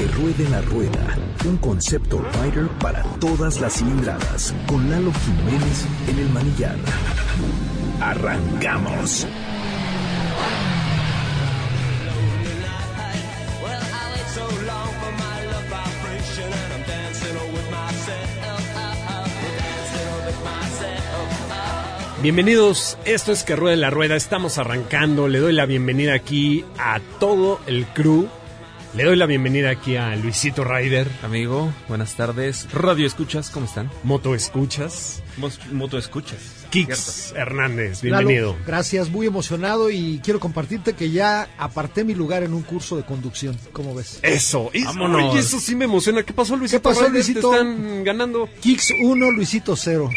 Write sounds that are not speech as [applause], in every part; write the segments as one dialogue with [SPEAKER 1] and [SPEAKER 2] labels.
[SPEAKER 1] Que ruede la rueda, un concepto rider para todas las cilindradas, con Lalo Jiménez en el manillar. ¡Arrancamos!
[SPEAKER 2] Bienvenidos, esto es Que Ruede la Rueda, estamos arrancando, le doy la bienvenida aquí a todo el crew, le doy la bienvenida aquí a Luisito Ryder.
[SPEAKER 3] Amigo, buenas tardes. Radio Escuchas, ¿cómo están?
[SPEAKER 2] Moto Escuchas.
[SPEAKER 3] Moto Escuchas.
[SPEAKER 2] Kix Hernández, bienvenido.
[SPEAKER 4] Lalo, gracias, muy emocionado y quiero compartirte que ya aparté mi lugar en un curso de conducción. ¿Cómo ves?
[SPEAKER 2] Eso, es-
[SPEAKER 3] Vámonos.
[SPEAKER 2] oye, eso sí me emociona. ¿Qué pasó, Luisito?
[SPEAKER 4] ¿Qué pasó,
[SPEAKER 2] Ryder?
[SPEAKER 4] Luisito?
[SPEAKER 2] Te están ganando.
[SPEAKER 4] Kicks 1, Luisito 0.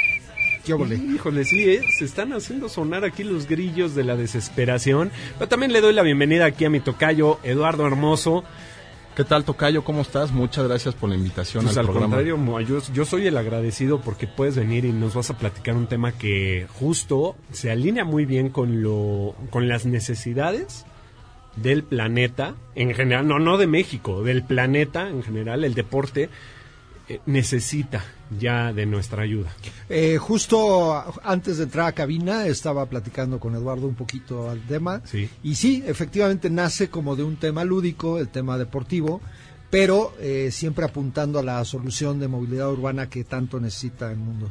[SPEAKER 4] ¿Qué?
[SPEAKER 2] Híjole, sí, ¿eh? se están haciendo sonar aquí los grillos de la desesperación. Pero también le doy la bienvenida aquí a mi tocayo, Eduardo Hermoso.
[SPEAKER 5] ¿Qué tal, Tocayo? ¿Cómo estás? Muchas gracias por la invitación
[SPEAKER 2] Pues
[SPEAKER 5] al,
[SPEAKER 2] al
[SPEAKER 5] programa.
[SPEAKER 2] contrario, yo soy el agradecido porque puedes venir y nos vas a platicar un tema que justo se alinea muy bien con lo con las necesidades del planeta en general, no no de México, del planeta en general, el deporte eh, necesita ya de nuestra ayuda.
[SPEAKER 4] Eh, justo antes de entrar a cabina estaba platicando con Eduardo un poquito al tema.
[SPEAKER 2] Sí.
[SPEAKER 4] Y sí, efectivamente nace como de un tema lúdico, el tema deportivo, pero eh, siempre apuntando a la solución de movilidad urbana que tanto necesita el mundo.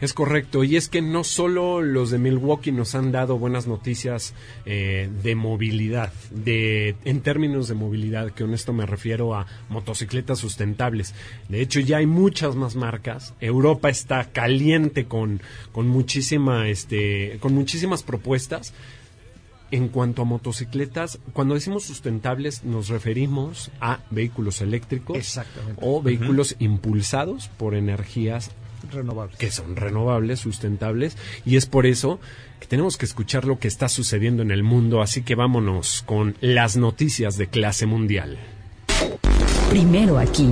[SPEAKER 2] Es correcto, y es que no solo los de Milwaukee nos han dado buenas noticias eh, de movilidad, de en términos de movilidad, que con esto me refiero a motocicletas sustentables. De hecho, ya hay muchas más marcas. Europa está caliente con, con muchísima, este, con muchísimas propuestas. En cuanto a motocicletas, cuando decimos sustentables nos referimos a vehículos eléctricos o vehículos impulsados por energías
[SPEAKER 4] Renovable.
[SPEAKER 2] que son renovables, sustentables, y es por eso que tenemos que escuchar lo que está sucediendo en el mundo, así que vámonos con las noticias de clase mundial.
[SPEAKER 6] Primero aquí.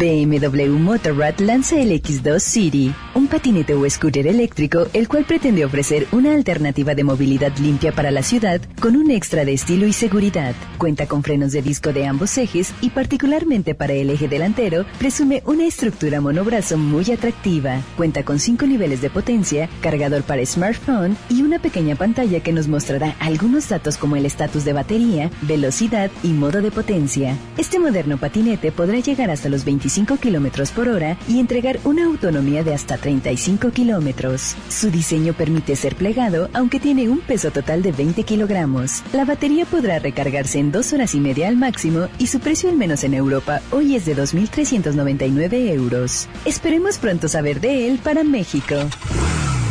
[SPEAKER 6] BMW Motorrad lanza el X2 City, un patinete o scooter eléctrico el cual pretende ofrecer una alternativa de movilidad limpia para la ciudad con un extra de estilo y seguridad. Cuenta con frenos de disco de ambos ejes y particularmente para el eje delantero presume una estructura monobrazo muy atractiva. Cuenta con cinco niveles de potencia, cargador para smartphone y una pequeña pantalla que nos mostrará algunos datos como el estatus de batería, velocidad y modo de potencia. Este moderno patinete podrá llegar hasta los 25 kilómetros por hora y entregar una autonomía de hasta 35 kilómetros. Su diseño permite ser plegado, aunque tiene un peso total de 20 kilogramos. La batería podrá recargarse en dos horas y media al máximo y su precio al menos en Europa hoy es de 2.399 euros. Esperemos pronto saber de él para México.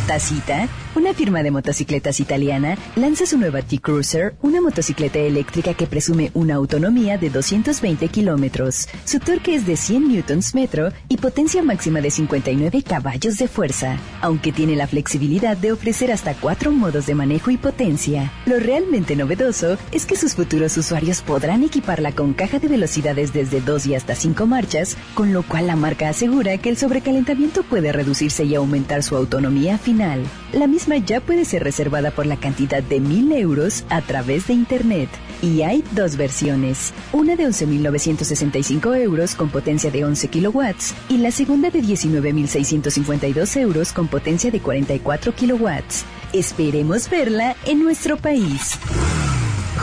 [SPEAKER 6] Tacita, una firma de motocicletas italiana, lanza su nueva T-Cruiser, una motocicleta eléctrica que presume una autonomía de 220 kilómetros. Su torque es de 100 newtons metro y potencia máxima de 59 caballos de fuerza, aunque tiene la flexibilidad de ofrecer hasta cuatro modos de manejo y potencia. Lo realmente novedoso es que sus futuros usuarios podrán equiparla con caja de velocidades desde 2 y hasta 5 marchas, con lo cual la marca asegura que el sobrecalentamiento puede reducirse y aumentar su autonomía final. La misma ya puede ser reservada por la cantidad de 1000 euros a través de Internet. Y hay dos versiones, una de 11.965 euros con potencia de 11 kilowatts y la segunda de 19.652 euros con potencia de 44 kilowatts. Esperemos verla en nuestro país.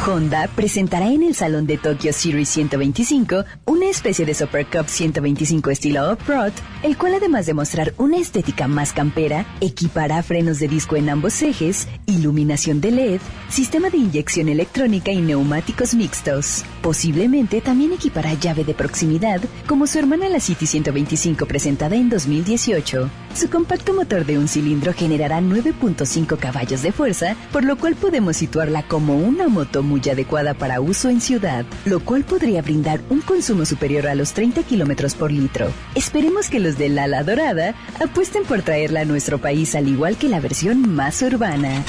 [SPEAKER 6] Honda presentará en el Salón de Tokyo Series 125 una especie de Super Cup 125 estilo off-road, el cual además de mostrar una estética más campera, equipará frenos de disco en ambos ejes, iluminación de LED, sistema de inyección electrónica y neumáticos mixtos. Posiblemente también equipará llave de proximidad, como su hermana la City 125 presentada en 2018. Su compacto motor de un cilindro generará 9.5 caballos de fuerza, por lo cual podemos situarla como una moto muy adecuada para uso en ciudad, lo cual podría brindar un consumo superior a los 30 kilómetros por litro. Esperemos que los del ala dorada apuesten por traerla a nuestro país al igual que la versión más urbana.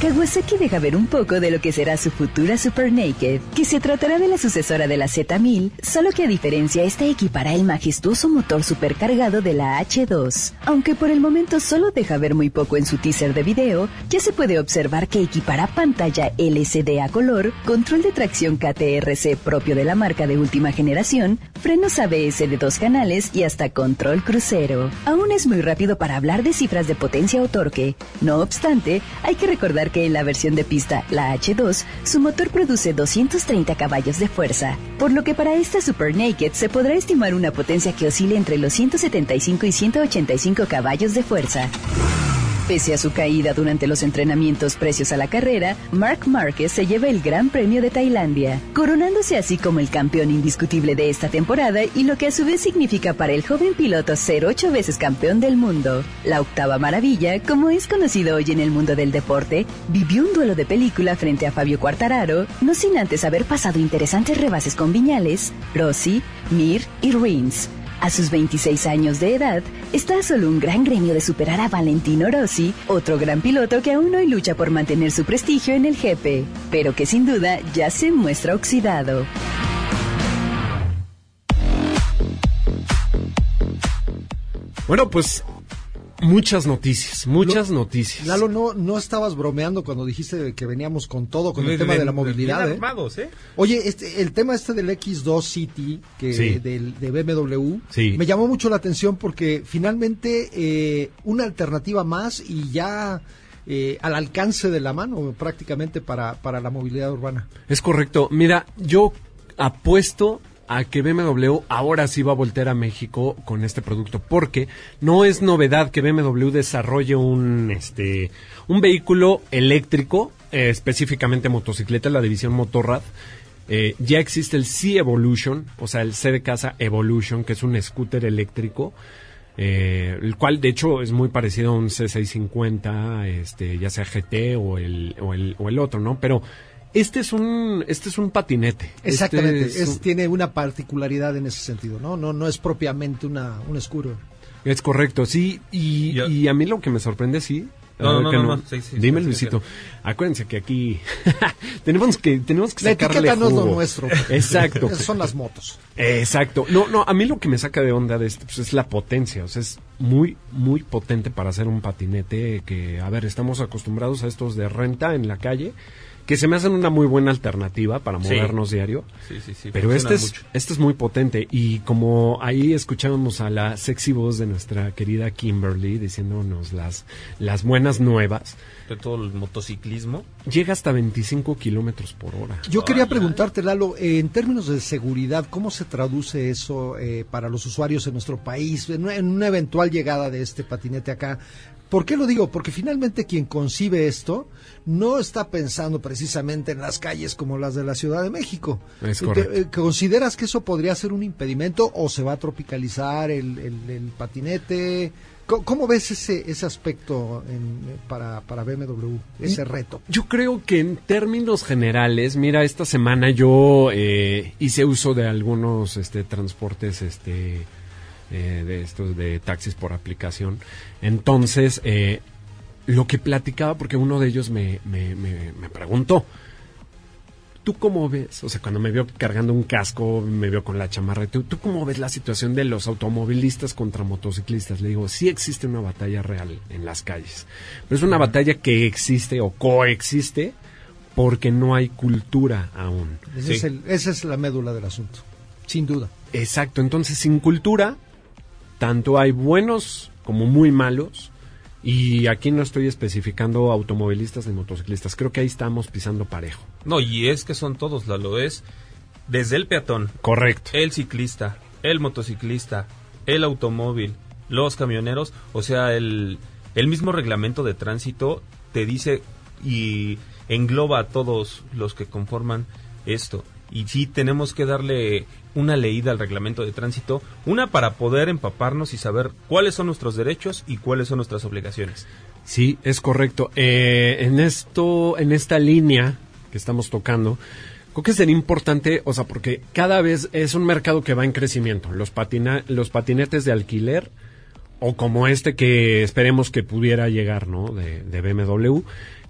[SPEAKER 6] Kawasaki deja ver un poco de lo que será su futura Super Naked, que se tratará de la sucesora de la Z1000, solo que a diferencia esta equipará el majestuoso motor supercargado de la H2. Aunque por el momento solo deja ver muy poco en su teaser de video, ya se puede observar que equipará pantalla LCD a color, control de tracción KTRC propio de la marca de última generación, frenos ABS de dos canales y hasta control crucero. Aún es muy rápido para hablar de cifras de potencia o torque. No obstante, hay que recordar que en la versión de pista, la H2, su motor produce 230 caballos de fuerza, por lo que para esta Super Naked se podrá estimar una potencia que oscile entre los 175 y 185 caballos de fuerza. Pese a su caída durante los entrenamientos precios a la carrera, Mark Marquez se lleva el Gran Premio de Tailandia, coronándose así como el campeón indiscutible de esta temporada y lo que a su vez significa para el joven piloto ser ocho veces campeón del mundo. La octava maravilla, como es conocido hoy en el mundo del deporte, vivió un duelo de película frente a Fabio Quartararo, no sin antes haber pasado interesantes rebases con Viñales, Rossi, Mir y Rins. A sus 26 años de edad, está solo un gran gremio de superar a Valentino Rossi, otro gran piloto que aún hoy lucha por mantener su prestigio en el GP, pero que sin duda ya se muestra oxidado.
[SPEAKER 2] Bueno, pues muchas noticias, muchas
[SPEAKER 4] Lo-
[SPEAKER 2] noticias.
[SPEAKER 4] Lalo, no, no estabas bromeando cuando dijiste que veníamos con todo, con el tema de la movilidad. ¿eh?
[SPEAKER 3] armados, ¿eh?
[SPEAKER 4] Oye, este, el tema este del X2 City que
[SPEAKER 2] Sí.
[SPEAKER 4] del, de BMW
[SPEAKER 2] Sí.
[SPEAKER 4] me llamó mucho la atención porque finalmente eh, una alternativa más y ya eh, al alcance de la mano prácticamente para, para la movilidad urbana.
[SPEAKER 2] Es correcto. Mira, yo apuesto a que BMW ahora sí va a voltear a México con este producto, porque no es novedad que BMW desarrolle un este un vehículo eléctrico, eh, específicamente motocicleta, la división Motorrad. Eh, ya existe el C-Evolution, o sea, el C de casa Evolution, que es un scooter eléctrico, eh, el cual de hecho es muy parecido a un C650, este, ya sea GT o el, o el, o el otro, ¿no? Pero este es un, este es un patinete.
[SPEAKER 4] Exactamente,
[SPEAKER 2] Este
[SPEAKER 4] es,
[SPEAKER 2] un-
[SPEAKER 4] tiene una particularidad en ese sentido, ¿no? No, no es propiamente una, un escuro.
[SPEAKER 2] Es correcto, sí. Y, y a mí lo que me sorprende, sí.
[SPEAKER 3] No, no, no,
[SPEAKER 2] que
[SPEAKER 3] no, no, sí, sí,
[SPEAKER 2] Dime,
[SPEAKER 3] sí,
[SPEAKER 2] Luisito. Acuérdense que aquí [laughs] tenemos que tenemos que
[SPEAKER 4] La
[SPEAKER 2] sacarle
[SPEAKER 4] etiqueta no es lo
[SPEAKER 2] jugo.
[SPEAKER 4] nuestro.
[SPEAKER 2] Exacto.
[SPEAKER 4] Son las motos.
[SPEAKER 2] Exacto. No, no, a mí lo que me saca de onda de esto pues, es la potencia. O sea, es muy, muy potente para hacer un patinete que, a ver, estamos acostumbrados a estos de renta en la calle, que se me hacen una muy buena alternativa para
[SPEAKER 3] Sí.
[SPEAKER 2] movernos diario.
[SPEAKER 3] Sí, sí, sí.
[SPEAKER 2] Pero este es,
[SPEAKER 3] mucho.
[SPEAKER 2] este es muy potente y como ahí escuchábamos a la sexy voz de nuestra querida Kimberly diciéndonos las, las buenas nuevas,
[SPEAKER 3] De todo el motociclismo.
[SPEAKER 2] llega hasta 25 kilómetros por hora.
[SPEAKER 4] Yo quería preguntarte, Lalo, eh, en términos de seguridad, ¿cómo se traduce eso eh, para los usuarios en nuestro país en una eventual llegada de este patinete acá? ¿Por qué lo digo? Porque finalmente quien concibe esto no está pensando precisamente en las calles como las de la Ciudad de México.
[SPEAKER 2] Es
[SPEAKER 4] Eh,
[SPEAKER 2] correcto.
[SPEAKER 4] eh, ¿Consideras que eso podría ser un impedimento o se va a tropicalizar el, el- el patinete? ¿Cómo, cómo ves ese, ese aspecto en- para, para BMW, ese reto?
[SPEAKER 2] Yo creo que en términos generales, mira, esta semana yo eh, hice uso de algunos este, transportes este, eh, de estos de taxis por aplicación. Entonces, eh, lo que platicaba, porque uno de ellos me, me, me, me preguntó, ¿tú cómo ves? O sea, cuando me vio cargando un casco, me vio con la chamarra, ¿tú, ¿tú cómo ves la situación de los automovilistas contra motociclistas? Le digo, sí existe una batalla real en las calles, pero es una batalla que existe o coexiste porque no hay cultura aún.
[SPEAKER 4] Ese
[SPEAKER 3] Sí.
[SPEAKER 4] es el- esa es la médula del asunto, sin duda.
[SPEAKER 2] Exacto, entonces sin cultura, tanto hay buenos como muy malos. Y aquí no estoy especificando automovilistas ni motociclistas. Creo que ahí estamos pisando parejo.
[SPEAKER 3] No, y es que son todos, Lalo. Es desde el peatón,
[SPEAKER 2] Correcto.
[SPEAKER 3] el ciclista, el motociclista, el automóvil, los camioneros. O sea, el, el mismo reglamento de tránsito te dice y engloba a todos los que conforman esto. Y sí tenemos que darle una leída al reglamento de tránsito, una para poder empaparnos y saber cuáles son nuestros derechos y cuáles son nuestras obligaciones.
[SPEAKER 2] Sí, es correcto. Eh, en esto, en esta línea que estamos tocando, creo que sería importante, o sea, porque cada vez es un mercado que va en crecimiento. Los patina, los patinetes de alquiler o como este que esperemos que pudiera llegar, ¿no? De, de BMW.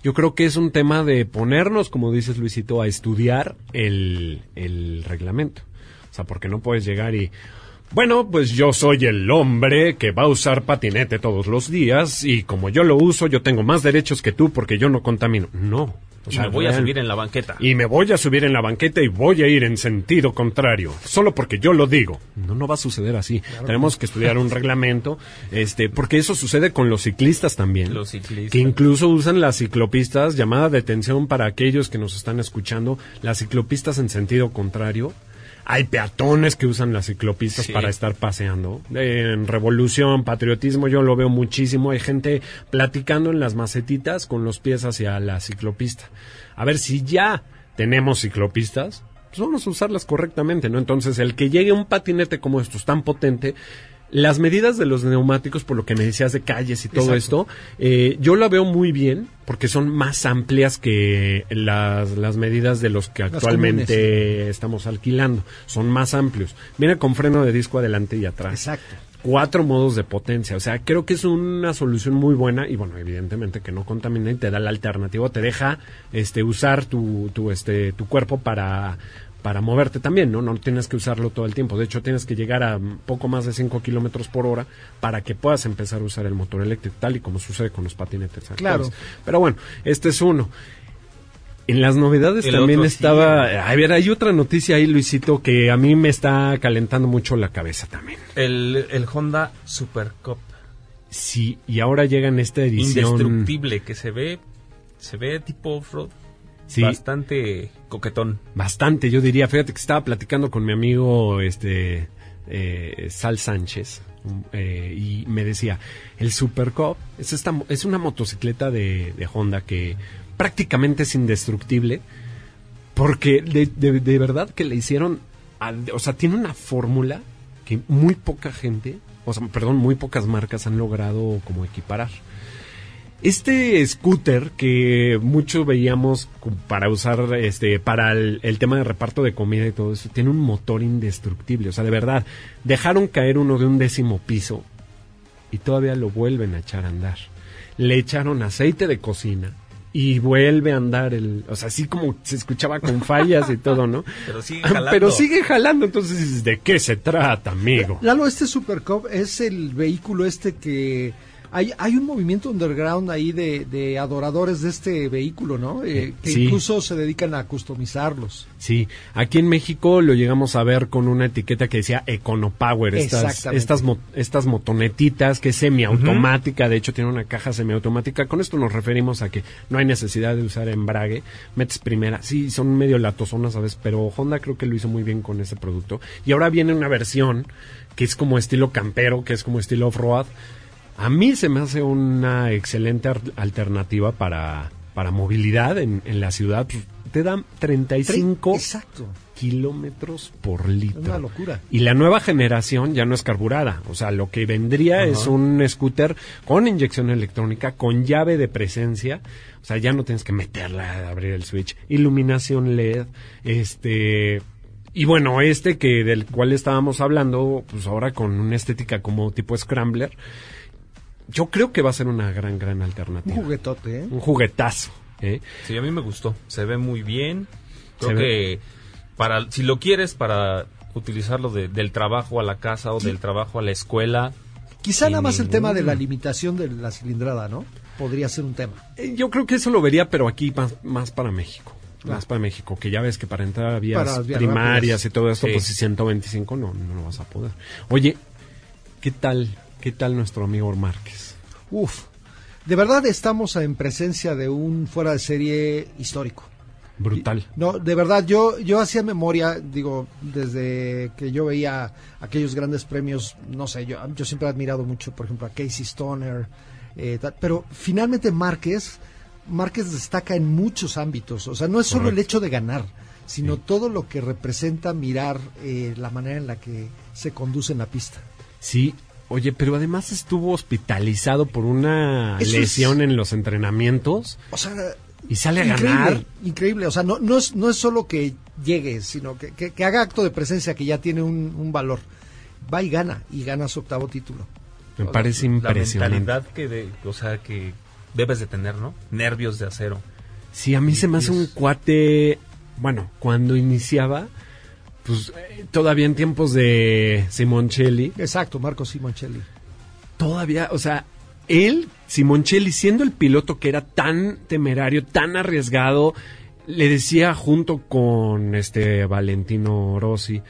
[SPEAKER 2] Yo creo que es un tema de ponernos, como dices Luisito, a estudiar el, el reglamento. O sea, porque no puedes llegar y, bueno, pues yo soy el hombre que va a usar patinete todos los días y como yo lo uso, yo tengo más derechos que tú porque yo no contamino. No. O
[SPEAKER 3] Y me voy a subir en la banqueta.
[SPEAKER 2] y me voy a subir en la banqueta y voy a ir en sentido contrario, solo porque yo lo digo. No, no va a suceder así. Tenemos que estudiar un [laughs] reglamento, este, porque eso sucede con los ciclistas también.
[SPEAKER 3] Los ciclistas.
[SPEAKER 2] Que incluso usan las ciclopistas, llamada de atención para aquellos que nos están escuchando, las ciclopistas en sentido contrario. Hay peatones que usan las ciclopistas
[SPEAKER 3] Sí.
[SPEAKER 2] para estar paseando. En revolución, patriotismo, yo lo veo muchísimo. Hay gente platicando en las macetitas con los pies hacia la ciclopista. A ver si ya tenemos ciclopistas, pues vamos a usarlas correctamente, ¿no? Entonces, el que llegue un patinete como estos tan potente, las medidas de los neumáticos, por lo que me decías de calles y todo esto, eh, yo la veo muy bien porque son más amplias que las, las medidas de los que actualmente estamos alquilando. Son más amplios. Viene con freno de disco adelante y atrás
[SPEAKER 4] Exacto.
[SPEAKER 2] cuatro modos de potencia. O sea, creo que es una solución muy buena y bueno, evidentemente que no contamina y te da la alternativa, te deja este usar tu, tu este tu cuerpo para para moverte también, ¿no? No tienes que usarlo todo el tiempo. De hecho, tienes que llegar a poco más de 5 kilómetros por hora para que puedas empezar a usar el motor eléctrico, tal y como sucede con los patinetes.
[SPEAKER 4] Claro.
[SPEAKER 2] actuales. Pero bueno, este es uno. En las novedades
[SPEAKER 3] El
[SPEAKER 2] también
[SPEAKER 3] otro sí.
[SPEAKER 2] estaba... A ver, hay otra noticia ahí, Luisito, que a mí me está calentando mucho la cabeza también.
[SPEAKER 3] El, el Honda Super Cup.
[SPEAKER 2] Sí, y ahora llega en esta edición.
[SPEAKER 3] Indestructible, que se ve, se ve tipo off-road.
[SPEAKER 2] Sí,
[SPEAKER 3] Bastante coquetón.
[SPEAKER 2] bastante, yo diría. Fíjate que estaba platicando con mi amigo este eh, Sal Sánchez eh, y me decía, el Super Cup es, esta, es una motocicleta de, de Honda que prácticamente es indestructible porque de, de- de verdad que le hicieron, a- o sea, tiene una fórmula que muy poca gente, o sea, perdón, muy pocas marcas han logrado como equiparar. Este scooter que muchos veíamos para usar este para el, el tema de reparto de comida y todo eso tiene un motor indestructible, o sea, de verdad, dejaron caer uno de un décimo piso y todavía lo vuelven a echar a andar. Le echaron aceite de cocina y vuelve a andar el, o sea, así como se escuchaba con [laughs] fallas y todo, ¿no?
[SPEAKER 3] Pero sigue jalando.
[SPEAKER 2] Pero sigue jalando, entonces ¿de qué se trata, amigo?
[SPEAKER 4] Lalo, este Super Cup es el vehículo este que... Hay, hay un movimiento underground ahí de, de adoradores de este vehículo, ¿no? Eh, que
[SPEAKER 2] Sí.
[SPEAKER 4] incluso se dedican a customizarlos.
[SPEAKER 2] Sí, aquí en México lo llegamos a ver con una etiqueta que decía Econopower, estas, estas, mo- estas motonetitas que es semiautomática, de hecho tiene una caja semiautomática, con esto nos referimos a que no hay necesidad de usar embrague, metes primera, sí, son medio latosonas, ¿sabes? Pero Honda creo que lo hizo muy bien con ese producto. Y ahora viene una versión que es como estilo campero, que es como estilo off-road. A mí se me hace una excelente alternativa para, para movilidad en, en la ciudad. Te dan 35
[SPEAKER 4] Exacto.
[SPEAKER 2] kilómetros por litro.
[SPEAKER 4] Una locura.
[SPEAKER 2] Y la nueva generación ya no es carburada. O sea, lo que vendría es un scooter con inyección electrónica, con llave de presencia. O sea, ya no tienes que meterla, abrir el switch. Iluminación LED, este... Y bueno, este que del cual estábamos hablando, pues ahora con una estética como tipo Scrambler, yo creo que va a ser una gran, gran
[SPEAKER 4] Un
[SPEAKER 2] alternativa.
[SPEAKER 4] juguetote, ¿eh?
[SPEAKER 2] Un juguetazo. ¿eh?
[SPEAKER 3] Sí, a mí me gustó. Se ve muy bien.
[SPEAKER 2] Se
[SPEAKER 3] Creo
[SPEAKER 2] ve-
[SPEAKER 3] que para si lo quieres para utilizarlo de- del trabajo a la casa o del trabajo a la escuela,
[SPEAKER 4] Quizá nada más el tema de la limitación de la cilindrada, ¿no? Podría ser un tema.
[SPEAKER 2] Eh, Yo creo que eso lo vería, pero aquí más, más para México. Más para México, que ya ves que para entrar a vías,
[SPEAKER 4] Para las vías
[SPEAKER 2] primarias
[SPEAKER 4] rápidas.
[SPEAKER 2] y todo esto,
[SPEAKER 3] Sí.
[SPEAKER 2] pues si 125 no, no lo vas a poder. Oye, ¿qué tal? ¿Qué tal nuestro amigo Márquez?
[SPEAKER 4] Uf. De verdad estamos en presencia de un fuera de serie histórico.
[SPEAKER 2] Brutal.
[SPEAKER 4] No, de verdad, yo, yo hacía memoria, digo, desde que yo veía aquellos grandes premios, no sé, yo, yo siempre he admirado mucho, por ejemplo, a Casey Stoner, eh, tal, pero finalmente Márquez, Márquez destaca en muchos ámbitos, o sea, no es solo el hecho de ganar, sino todo lo que representa mirar eh, la manera en la que se conduce en la pista.
[SPEAKER 2] Sí, oye, pero además estuvo hospitalizado por una
[SPEAKER 4] Eso es-
[SPEAKER 2] lesión en los entrenamientos
[SPEAKER 4] O sea,
[SPEAKER 2] y sale a
[SPEAKER 4] increíble,
[SPEAKER 2] ganar.
[SPEAKER 4] increíble. O sea, no, no, es, no es solo que llegue, sino que, que- que haga acto de presencia que ya tiene un, un valor. Va y gana, y gana su octavo título.
[SPEAKER 2] Me parece
[SPEAKER 3] La
[SPEAKER 2] impresionante.
[SPEAKER 3] mentalidad que, de, o sea, que debes de tener, ¿no? Nervios de acero.
[SPEAKER 2] Sí, a mí se me hace un cuate, bueno, cuando iniciaba, pues eh, todavía en tiempos de Simoncelli,
[SPEAKER 4] Exacto, Marco Simoncelli.
[SPEAKER 2] todavía, o sea, él, Simoncelli, siendo el piloto que era tan temerario, tan arriesgado, le decía junto con este Valentino Rossi,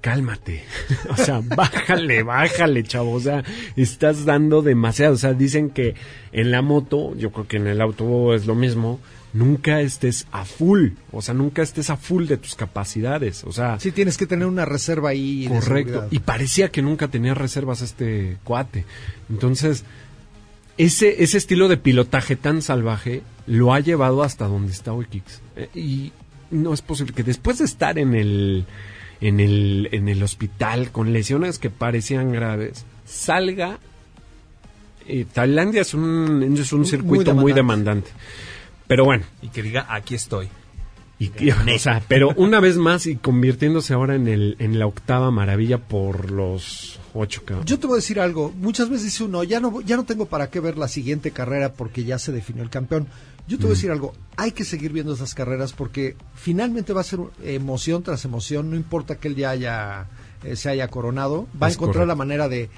[SPEAKER 2] cálmate, [laughs] o sea, [laughs] bájale, bájale, chavo, o sea, estás dando demasiado, o sea, dicen que en la moto, yo creo que en el auto es lo mismo, nunca estés a full, o sea, nunca estés a full de tus capacidades, o sea,
[SPEAKER 4] Sí, tienes que tener una reserva ahí.
[SPEAKER 2] Correcto. Y parecía que nunca tenía reservas este cuate. Entonces, ese, ese estilo de pilotaje tan salvaje lo ha llevado hasta donde está hoy Kicks. Eh, y no es posible que después de estar en el, en el, en el hospital con lesiones que parecían graves, salga. eh, Tailandia es un, es un circuito muy
[SPEAKER 4] demandante.
[SPEAKER 2] demandante. Pero bueno,
[SPEAKER 3] Y que diga, aquí estoy.
[SPEAKER 2] y, y- o sea, pero una vez más y convirtiéndose ahora en el en la octava maravilla por los ocho que
[SPEAKER 4] Yo te voy a decir algo. Muchas veces dice uno, ya no, ya no tengo para qué ver la siguiente carrera porque ya se definió el campeón. Yo te voy a decir algo. Hay que seguir viendo esas carreras porque finalmente va a ser emoción tras emoción. No importa que él ya haya, eh, se haya coronado. Va a encontrar la manera de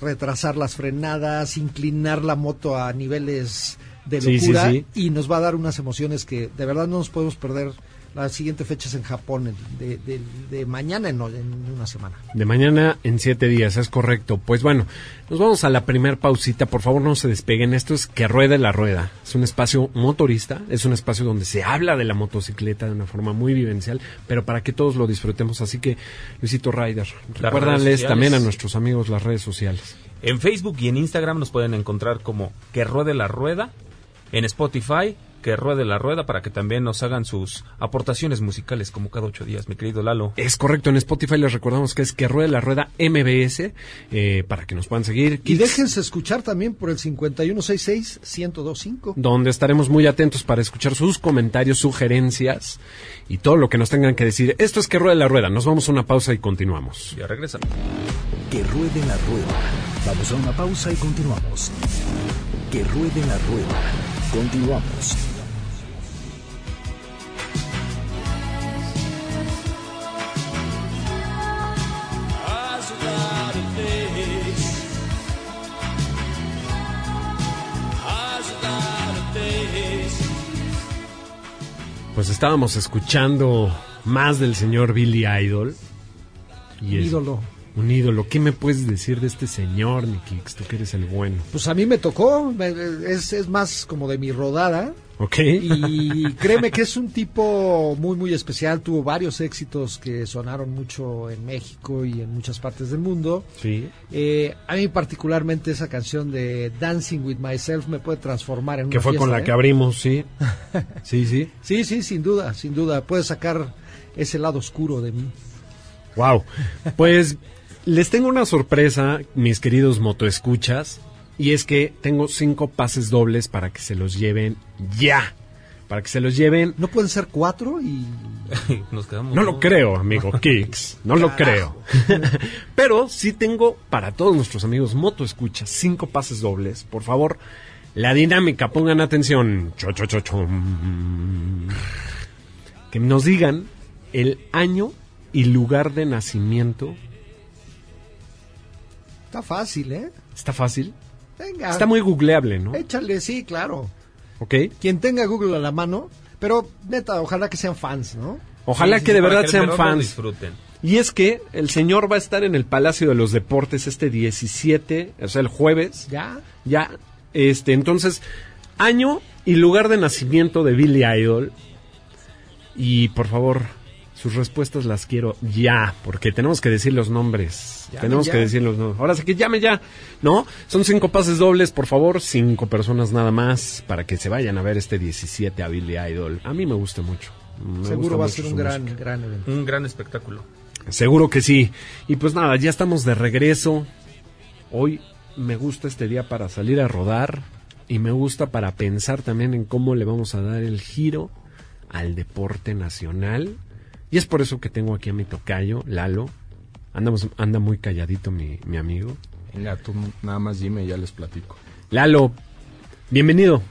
[SPEAKER 4] retrasar las frenadas, inclinar la moto a niveles de
[SPEAKER 2] Sí, sí,
[SPEAKER 4] locura
[SPEAKER 2] sí.
[SPEAKER 4] y nos va a dar unas emociones que de verdad no nos podemos perder. La siguiente fecha es en Japón, de, de- de mañana en, en una semana.
[SPEAKER 2] De mañana en siete días, es correcto. Pues bueno, nos vamos a la primer pausita. Por favor, no se despeguen. Esto es Que Ruede la Rueda. Es un espacio motorista, es un espacio donde se habla de la motocicleta de una forma muy vivencial, pero para que todos lo disfrutemos. Así que, Luisito Ryder, recuérdales también a nuestros amigos las redes sociales.
[SPEAKER 3] En Facebook y en Instagram nos pueden encontrar como Que Ruede la Rueda. En Spotify, Que Ruede la Rueda, para que también nos hagan sus aportaciones musicales como cada ocho días, mi querido Lalo.
[SPEAKER 2] Es correcto, en Spotify les recordamos que es Que Ruede la Rueda MBS, eh, para que nos puedan seguir.
[SPEAKER 4] Y déjense escuchar también por el 5166-1025.
[SPEAKER 2] donde estaremos muy atentos para escuchar sus comentarios, sugerencias y todo lo que nos tengan que decir. Esto es que ruede la rueda. Nos vamos a una pausa y continuamos.
[SPEAKER 3] Ya regresamos.
[SPEAKER 1] Que ruede la rueda. Vamos a una pausa y continuamos. Que ruede la rueda. Continuamos.
[SPEAKER 2] Pues estábamos escuchando más del señor Billy Idol. Y es
[SPEAKER 4] ídolo.
[SPEAKER 2] Un ídolo. ¿Qué me puedes decir de este señor, mi Kix? Tú que eres el bueno.
[SPEAKER 4] Pues a mí me tocó, es, es más como de mi rodada.
[SPEAKER 2] ¿Ok?
[SPEAKER 4] Y [laughs] créeme que es un tipo muy, muy especial. Tuvo varios éxitos que sonaron mucho en México y en muchas partes del mundo.
[SPEAKER 2] Sí.
[SPEAKER 4] Eh, a mí particularmente esa canción de Dancing with Myself me puede transformar en una
[SPEAKER 2] Que fue con la
[SPEAKER 4] ¿eh?
[SPEAKER 2] que abrimos, sí. [laughs] Sí, sí.
[SPEAKER 4] Sí, sí, sin duda, sin duda. Puede sacar ese lado oscuro de mí.
[SPEAKER 2] Wow. Pues les tengo una sorpresa, mis queridos motoescuchas, y es que tengo cinco pases dobles para que se los lleven ya. Para que se los lleven.
[SPEAKER 4] No pueden ser cuatro y... [laughs]
[SPEAKER 3] Nos quedamos.
[SPEAKER 2] No lo creo, amigo Kicks. No lo creo. [laughs] Pero sí tengo para todos nuestros amigos motoescuchas cinco pases dobles. Por favor, la dinámica, pongan atención. Cho, cho, cho, cho. Que nos digan el año y lugar de nacimiento.
[SPEAKER 4] Está fácil, ¿eh?
[SPEAKER 2] Está fácil.
[SPEAKER 4] Venga.
[SPEAKER 2] Está muy googleable, ¿no?
[SPEAKER 4] Échale, sí, claro.
[SPEAKER 2] ¿Ok?
[SPEAKER 4] Quien tenga Google a la mano, pero neta, ojalá que sean fans, ¿no?
[SPEAKER 2] Ojalá
[SPEAKER 3] Sí,
[SPEAKER 2] que de
[SPEAKER 3] sí,
[SPEAKER 2] verdad sean fans.
[SPEAKER 3] disfruten.
[SPEAKER 2] Y es que el señor va a estar en el Palacio de los Deportes este 17, o sea, el jueves.
[SPEAKER 4] Ya.
[SPEAKER 2] Ya, este, entonces, año y lugar de nacimiento de Billy Idol. Y por favor, sus respuestas las quiero ya, porque tenemos que decir los nombres. Tenemos
[SPEAKER 4] ya.
[SPEAKER 2] que decir los nombres. Ahora sí que llame ya, ¿no? Son cinco pases dobles, por favor, cinco personas nada más, para que se vayan a ver este 17 a Billy Idol. A mí me gusta mucho. Me gusta
[SPEAKER 4] Seguro va a ser un gran,
[SPEAKER 2] música.
[SPEAKER 4] gran evento.
[SPEAKER 3] Un gran espectáculo.
[SPEAKER 2] Seguro que sí. Y pues nada, ya estamos de regreso. Hoy me gusta este día para salir a rodar y me gusta para pensar también en cómo le vamos a dar el giro al deporte nacional. Y es por eso que tengo aquí a mi tocayo, Lalo. Andamos, anda muy calladito mi, mi amigo.
[SPEAKER 5] Venga, tú nada más dime y ya les platico.
[SPEAKER 2] Lalo, bienvenido.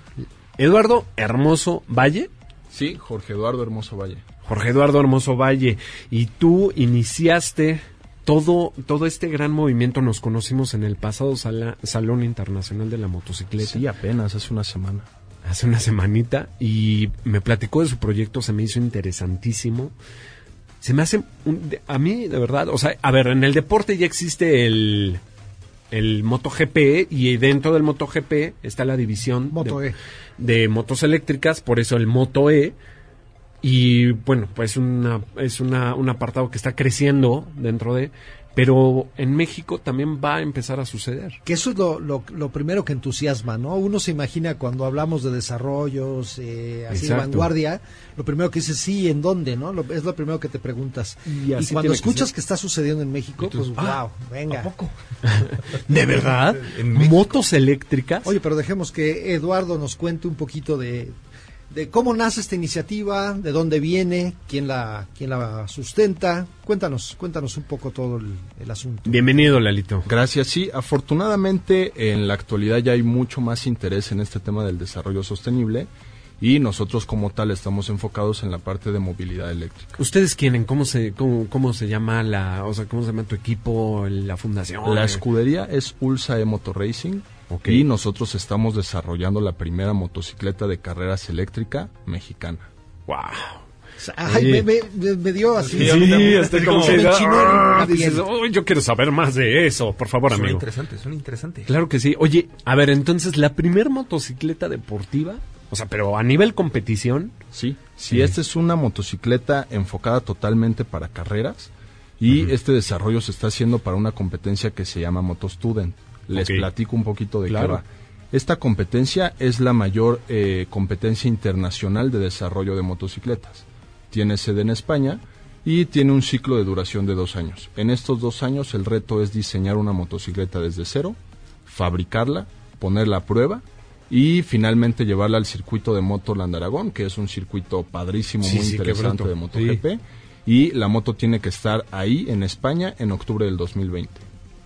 [SPEAKER 2] Eduardo Hermoso Valle.
[SPEAKER 5] Sí, Jorge Eduardo Hermoso Valle.
[SPEAKER 2] Jorge Eduardo Hermoso Valle. Y tú iniciaste todo, todo este gran movimiento. Nos conocimos en el pasado sala- Salón Internacional de la Motocicleta.
[SPEAKER 5] Sí, apenas, hace una semana.
[SPEAKER 2] Hace una semanita y me platicó de su proyecto, se me hizo interesantísimo. Se me hace, un- a mí de verdad, o sea, a ver, en el deporte ya existe el, el MotoGP y dentro del MotoGP está la división
[SPEAKER 4] Moto
[SPEAKER 2] de,
[SPEAKER 4] E.
[SPEAKER 2] de motos eléctricas, por eso el Moto E. Y bueno, pues una, es una, un apartado que está creciendo dentro de, pero en México también va a empezar a suceder.
[SPEAKER 4] Que eso es lo, lo, lo primero que entusiasma, ¿no? Uno se imagina cuando hablamos de desarrollos, eh, así de
[SPEAKER 2] Exacto.
[SPEAKER 4] vanguardia, lo primero que dices, sí, ¿en dónde, no? Lo- es lo primero que te preguntas.
[SPEAKER 2] Y
[SPEAKER 4] Y, cuando
[SPEAKER 2] que
[SPEAKER 4] escuchas que, está sucediendo en México, pues wow, venga. [laughs]
[SPEAKER 2] ¿De verdad?
[SPEAKER 3] En.
[SPEAKER 2] ¿Motos eléctricas?
[SPEAKER 4] Oye, pero dejemos que Eduardo nos cuente un poquito de, de cómo nace esta iniciativa, de dónde viene, quién la, quién la sustenta. Cuéntanos, cuéntanos un poco todo el, el asunto.
[SPEAKER 2] Bienvenido, Lalito.
[SPEAKER 5] Gracias, sí. Afortunadamente, en la actualidad ya hay mucho más interés en este tema del desarrollo sostenible y nosotros como tal estamos enfocados en la parte de movilidad eléctrica.
[SPEAKER 2] ¿Ustedes quieren? ¿Cómo se, cómo, cómo se llama la, o sea, cómo se llama tu equipo, la fundación?
[SPEAKER 5] La escudería es Ulsa E-Moto Racing
[SPEAKER 2] Ok.
[SPEAKER 5] y nosotros estamos desarrollando la primera motocicleta de carreras eléctrica mexicana.
[SPEAKER 2] Wow.
[SPEAKER 4] Ay, me, me- me- me dio así.
[SPEAKER 3] Sí, también.
[SPEAKER 2] estoy
[SPEAKER 3] como
[SPEAKER 2] como
[SPEAKER 3] que
[SPEAKER 2] ah,
[SPEAKER 4] la piel.
[SPEAKER 2] dices, "Uy, yo quiero saber más de eso, por favor,
[SPEAKER 3] Suena
[SPEAKER 2] amigo.
[SPEAKER 3] interesante, suena interesante.
[SPEAKER 2] Claro que sí. Oye, a ver, entonces, la primer motocicleta deportiva, o sea, pero a nivel competición,
[SPEAKER 5] Sí, sí,
[SPEAKER 2] Sí.
[SPEAKER 5] esta es una motocicleta enfocada totalmente para carreras y este desarrollo se está haciendo para una competencia que se llama MotoStudent. Les platico un poquito de
[SPEAKER 2] Claro.
[SPEAKER 5] qué va. Esta competencia es la mayor eh, competencia internacional de desarrollo de motocicletas. Tiene sede en España y tiene un ciclo de duración de dos años. En estos dos años el reto es diseñar una motocicleta desde cero, fabricarla, ponerla a prueba y finalmente llevarla al circuito de Motoland Aragón, que es un circuito padrísimo,
[SPEAKER 2] Sí,
[SPEAKER 5] muy
[SPEAKER 2] sí,
[SPEAKER 5] interesante de MotoGP. Y la moto tiene que estar ahí en España en octubre del 2020.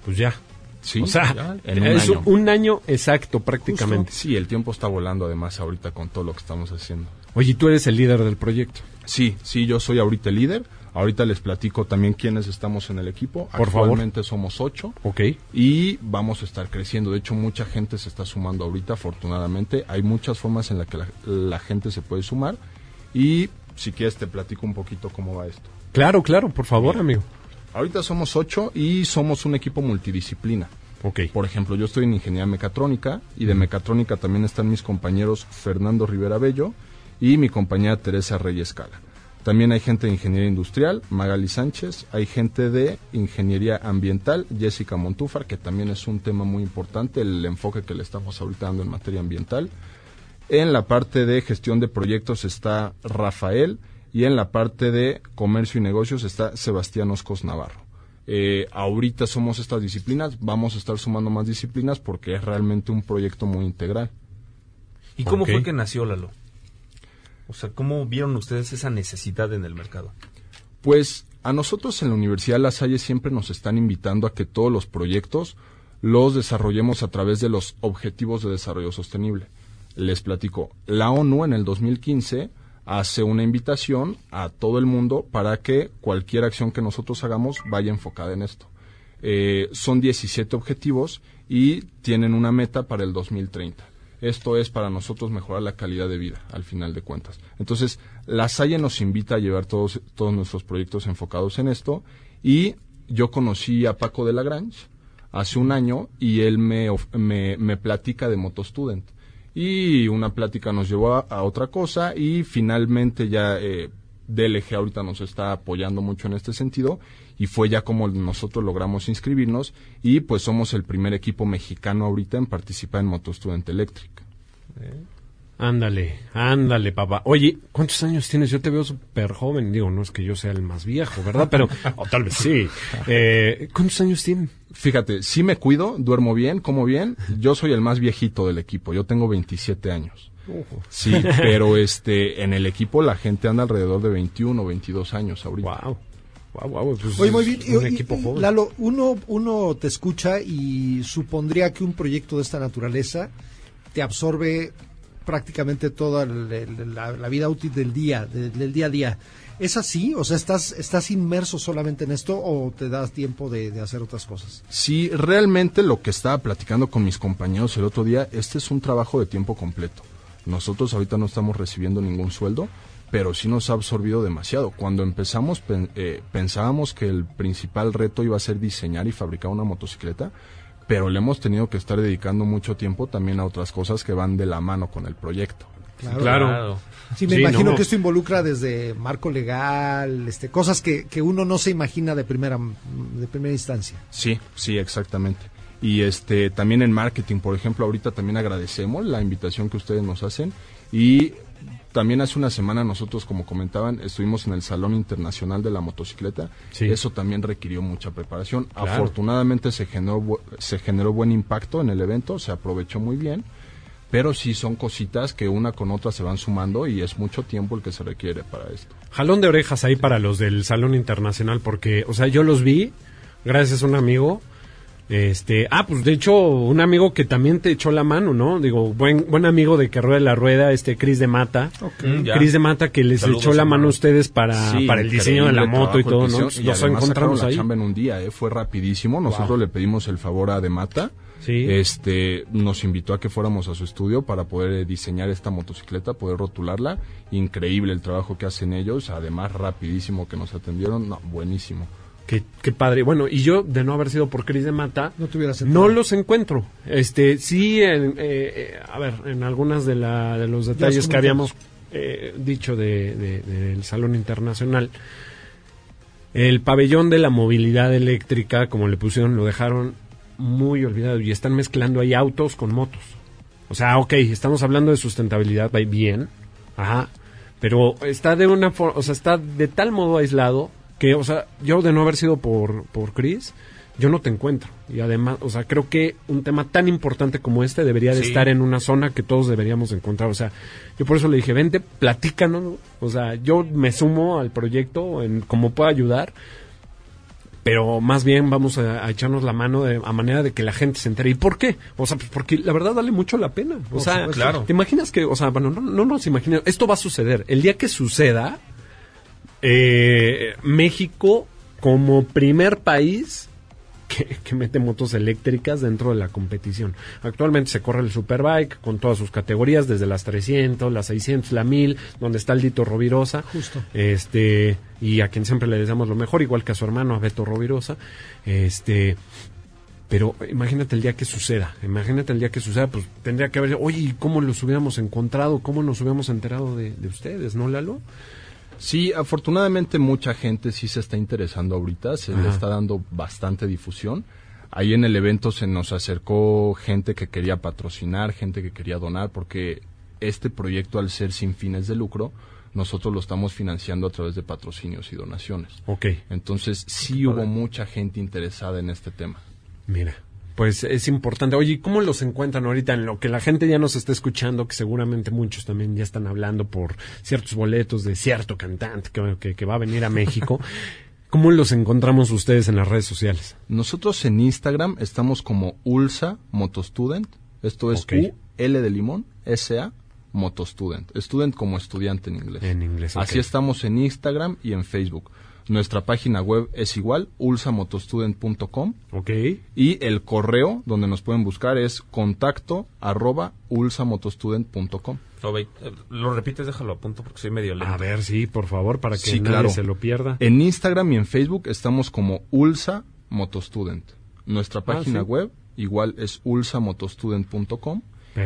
[SPEAKER 2] pues ya.
[SPEAKER 5] Sí,
[SPEAKER 2] o sea,
[SPEAKER 5] en un
[SPEAKER 2] es
[SPEAKER 5] año.
[SPEAKER 2] un año exacto prácticamente.
[SPEAKER 5] Sí, el tiempo está volando además ahorita con todo lo que estamos haciendo.
[SPEAKER 2] Oye, tú eres el líder del proyecto.
[SPEAKER 5] Sí, sí, yo soy ahorita el líder. Ahorita les platico también quiénes estamos en el equipo.
[SPEAKER 2] Por favor.
[SPEAKER 5] Actualmente somos ocho.
[SPEAKER 2] Ok.
[SPEAKER 5] y vamos a estar creciendo. De hecho, mucha gente se está sumando ahorita, afortunadamente. Hay muchas formas en las que la, la gente se puede sumar. Y si quieres, te platico un poquito cómo va esto.
[SPEAKER 2] Claro, claro, por favor, amigo.
[SPEAKER 5] Ahorita somos ocho y somos un equipo multidisciplina.
[SPEAKER 2] Ok.
[SPEAKER 5] Por ejemplo, yo estoy en ingeniería mecatrónica y de mecatrónica también están mis compañeros Fernando Rivera Bello y mi compañera Teresa Reyes Cala. También hay gente de ingeniería industrial, Magali Sánchez, hay gente de ingeniería ambiental, Jessica Montúfar, que también es un tema muy importante, el enfoque que le estamos ahorita dando en materia ambiental. En la parte de gestión de proyectos está Rafael y en la parte de comercio y negocios está Sebastián Oscos Navarro. Eh, ahorita somos estas disciplinas, vamos a estar sumando más disciplinas porque es realmente un proyecto muy integral.
[SPEAKER 3] ¿Y cómo fue que nació Lalo? O sea, ¿cómo vieron ustedes esa necesidad en el mercado?
[SPEAKER 5] Pues a nosotros en la Universidad La Salle siempre nos están invitando a que todos los proyectos los desarrollemos a través de los Objetivos de Desarrollo Sostenible. Les platico, la ONU en el 2015 hace una invitación a todo el mundo para que cualquier acción que nosotros hagamos vaya enfocada en esto. Eh, son 17 objetivos y tienen una meta para el 2030. Esto es para nosotros mejorar la calidad de vida, al final de cuentas. Entonces, la Salle nos invita a llevar todos, todos nuestros proyectos enfocados en esto y yo conocí a Paco de Lagrange hace un año y él me, me, me platica de MotoStudent. Y una plática nos llevó a, otra cosa y finalmente ya eh, DLG ahorita nos está apoyando mucho en este sentido y fue ya como nosotros logramos inscribirnos y pues somos el primer equipo mexicano ahorita en participar en MotoStudent Electric.
[SPEAKER 2] Ándale, ándale, papá. Oye, ¿cuántos años tienes? Yo te veo súper joven. Digo, no es que yo sea el más viejo, ¿verdad? Pero, o tal vez sí. Eh, ¿Cuántos años tienen?
[SPEAKER 5] Fíjate, sí me cuido, duermo bien, como bien. Yo soy el más viejito del equipo, yo tengo 27 años. Sí, pero este, en el equipo la gente anda alrededor de 21 o 22 años ahorita.
[SPEAKER 2] Wow. Wow, wow, pues
[SPEAKER 4] Oye, muy bien.
[SPEAKER 2] es un
[SPEAKER 4] y-
[SPEAKER 2] equipo
[SPEAKER 4] y,
[SPEAKER 2] joven.
[SPEAKER 4] Lalo, uno, uno te escucha y supondría que un proyecto de esta naturaleza te absorbe prácticamente toda la, vida útil del día, de- del día a día. ¿Es así? O sea, ¿estás, ¿estás inmerso solamente en esto o te das tiempo de, hacer otras cosas?
[SPEAKER 5] Sí, realmente lo que estaba platicando con mis compañeros el otro día, este es un trabajo de tiempo completo. Nosotros ahorita no estamos recibiendo ningún sueldo, pero sí nos ha absorbido demasiado. Cuando empezamos eh, pensábamos que el principal reto iba a ser diseñar y fabricar una motocicleta, pero le hemos tenido que estar dedicando mucho tiempo también a otras cosas que van de la mano con el proyecto.
[SPEAKER 2] Claro.
[SPEAKER 4] Sí, me
[SPEAKER 2] Sí,
[SPEAKER 4] imagino
[SPEAKER 2] no.
[SPEAKER 4] que esto involucra desde marco legal, este, cosas que, que uno no se imagina de primera, de primera instancia.
[SPEAKER 5] Sí, sí, exactamente. Y este también en marketing, por ejemplo, ahorita también agradecemos la invitación que ustedes nos hacen y también hace una semana nosotros, como comentaban, estuvimos en el Salón Internacional de la Motocicleta.
[SPEAKER 2] Sí.
[SPEAKER 5] Eso también requirió mucha preparación.
[SPEAKER 2] Claro.
[SPEAKER 5] Afortunadamente se generó se generó buen impacto en el evento, se aprovechó muy bien. Pero sí son cositas que una con otra se van sumando y es mucho tiempo el que se requiere para esto.
[SPEAKER 2] Jalón de orejas ahí para los del Salón Internacional, porque, o sea, yo los vi, gracias a un amigo. Este, ah, pues de hecho, un amigo que también te echó la mano, ¿no? Digo, buen, buen amigo de que rueda la rueda, este Cris de Mata.
[SPEAKER 3] Mm, ya.
[SPEAKER 2] Cris de Mata que les
[SPEAKER 3] Saludos,
[SPEAKER 2] echó la mano a ustedes para,
[SPEAKER 5] Sí,
[SPEAKER 2] para el diseño de la moto y todo, ¿no?
[SPEAKER 5] y
[SPEAKER 2] Nos encontramos ahí.
[SPEAKER 5] la chamba en un día, ¿eh? fue rapidísimo. Nosotros le pedimos el favor a Demata.
[SPEAKER 2] Sí.
[SPEAKER 5] Este, nos invitó a que fuéramos a su estudio para poder eh, diseñar esta motocicleta, poder rotularla. Increíble el trabajo que hacen ellos, además rapidísimo que nos atendieron, no, buenísimo.
[SPEAKER 2] Qué, qué padre. Bueno, y yo, de no haber sido por Cris de Mata,
[SPEAKER 4] No
[SPEAKER 2] no los encuentro. Este, sí, en, eh, eh, a ver, en algunas de, la, de los detalles que habíamos eh, dicho de, de- del Salón Internacional, el pabellón de la movilidad eléctrica, como le pusieron, lo dejaron muy olvidado y están mezclando ahí autos con motos. O sea, ok, estamos hablando de sustentabilidad, va bien, ajá, pero está de una forma, o sea, está de tal modo aislado que, o sea, yo de no haber sido por, por Chris, yo no te encuentro. Y además, o sea, creo que un tema tan importante como este debería de
[SPEAKER 3] Sí.
[SPEAKER 2] estar en una zona que todos deberíamos encontrar. O sea, yo por eso le dije, vente, platícanos. ¿no? O sea, yo me sumo al proyecto en cómo puedo ayudar, pero más bien vamos a, a echarnos la mano de, a manera de que la gente se entere. ¿Y por qué? O sea, pues porque la verdad vale mucho la pena. O sea.
[SPEAKER 3] Claro.
[SPEAKER 2] ¿te imaginas que, o sea, bueno, no, no nos imaginemos, esto va a suceder. El día que suceda, eh, México como primer país que, que mete motos eléctricas dentro de la competición. Actualmente se corre el Superbike con todas sus categorías, desde las 300, las 600, la 1000, donde está el Dito Rovirosa.
[SPEAKER 4] Justo.
[SPEAKER 2] Este, y a quien siempre le deseamos lo mejor, igual que a su hermano, a Beto Rovirosa. Este, pero imagínate el día que suceda, imagínate el día que suceda, pues tendría que haber, oye, ¿y ¿cómo los hubiéramos encontrado? ¿Cómo nos hubiéramos enterado de, de ustedes, no, Lalo?
[SPEAKER 5] Sí, afortunadamente mucha gente sí se está interesando ahorita, se le está dando bastante difusión. Ahí en el evento se nos acercó gente que quería patrocinar, gente que quería donar, porque este proyecto al ser sin fines de lucro, nosotros lo estamos financiando a través de patrocinios y donaciones.
[SPEAKER 2] Ok.
[SPEAKER 5] Entonces sí hubo mucha gente interesada en este tema.
[SPEAKER 2] Mira, pues es importante. Oye, ¿y ¿cómo los encuentran ahorita en lo que la gente ya nos está escuchando? Que seguramente muchos también ya están hablando por ciertos boletos de cierto cantante que, que- que va a venir a México. [laughs] ¿Cómo los encontramos ustedes en las redes sociales?
[SPEAKER 5] Nosotros en Instagram estamos como Ulsa Motostudent. Esto es
[SPEAKER 2] Ok.
[SPEAKER 5] U L de limón S A Motostudent. Student como estudiante en inglés.
[SPEAKER 2] En inglés.
[SPEAKER 5] Así estamos en Instagram y en Facebook. Nuestra página web es igual, ulsamotostudent.com
[SPEAKER 2] ¿Ok?
[SPEAKER 5] y el correo donde nos pueden buscar es contacto arroba ulsamotostudent.com.
[SPEAKER 3] Lo, eh, lo repites, déjalo a punto porque soy medio lento.
[SPEAKER 2] A ver, sí, por favor, para que
[SPEAKER 5] Sí,
[SPEAKER 2] nadie
[SPEAKER 5] claro.
[SPEAKER 2] se lo pierda.
[SPEAKER 5] En Instagram y en Facebook estamos como Ulsa Motostudent. Nuestra página
[SPEAKER 2] Ah, sí.
[SPEAKER 5] web igual es ulsamotostudent.com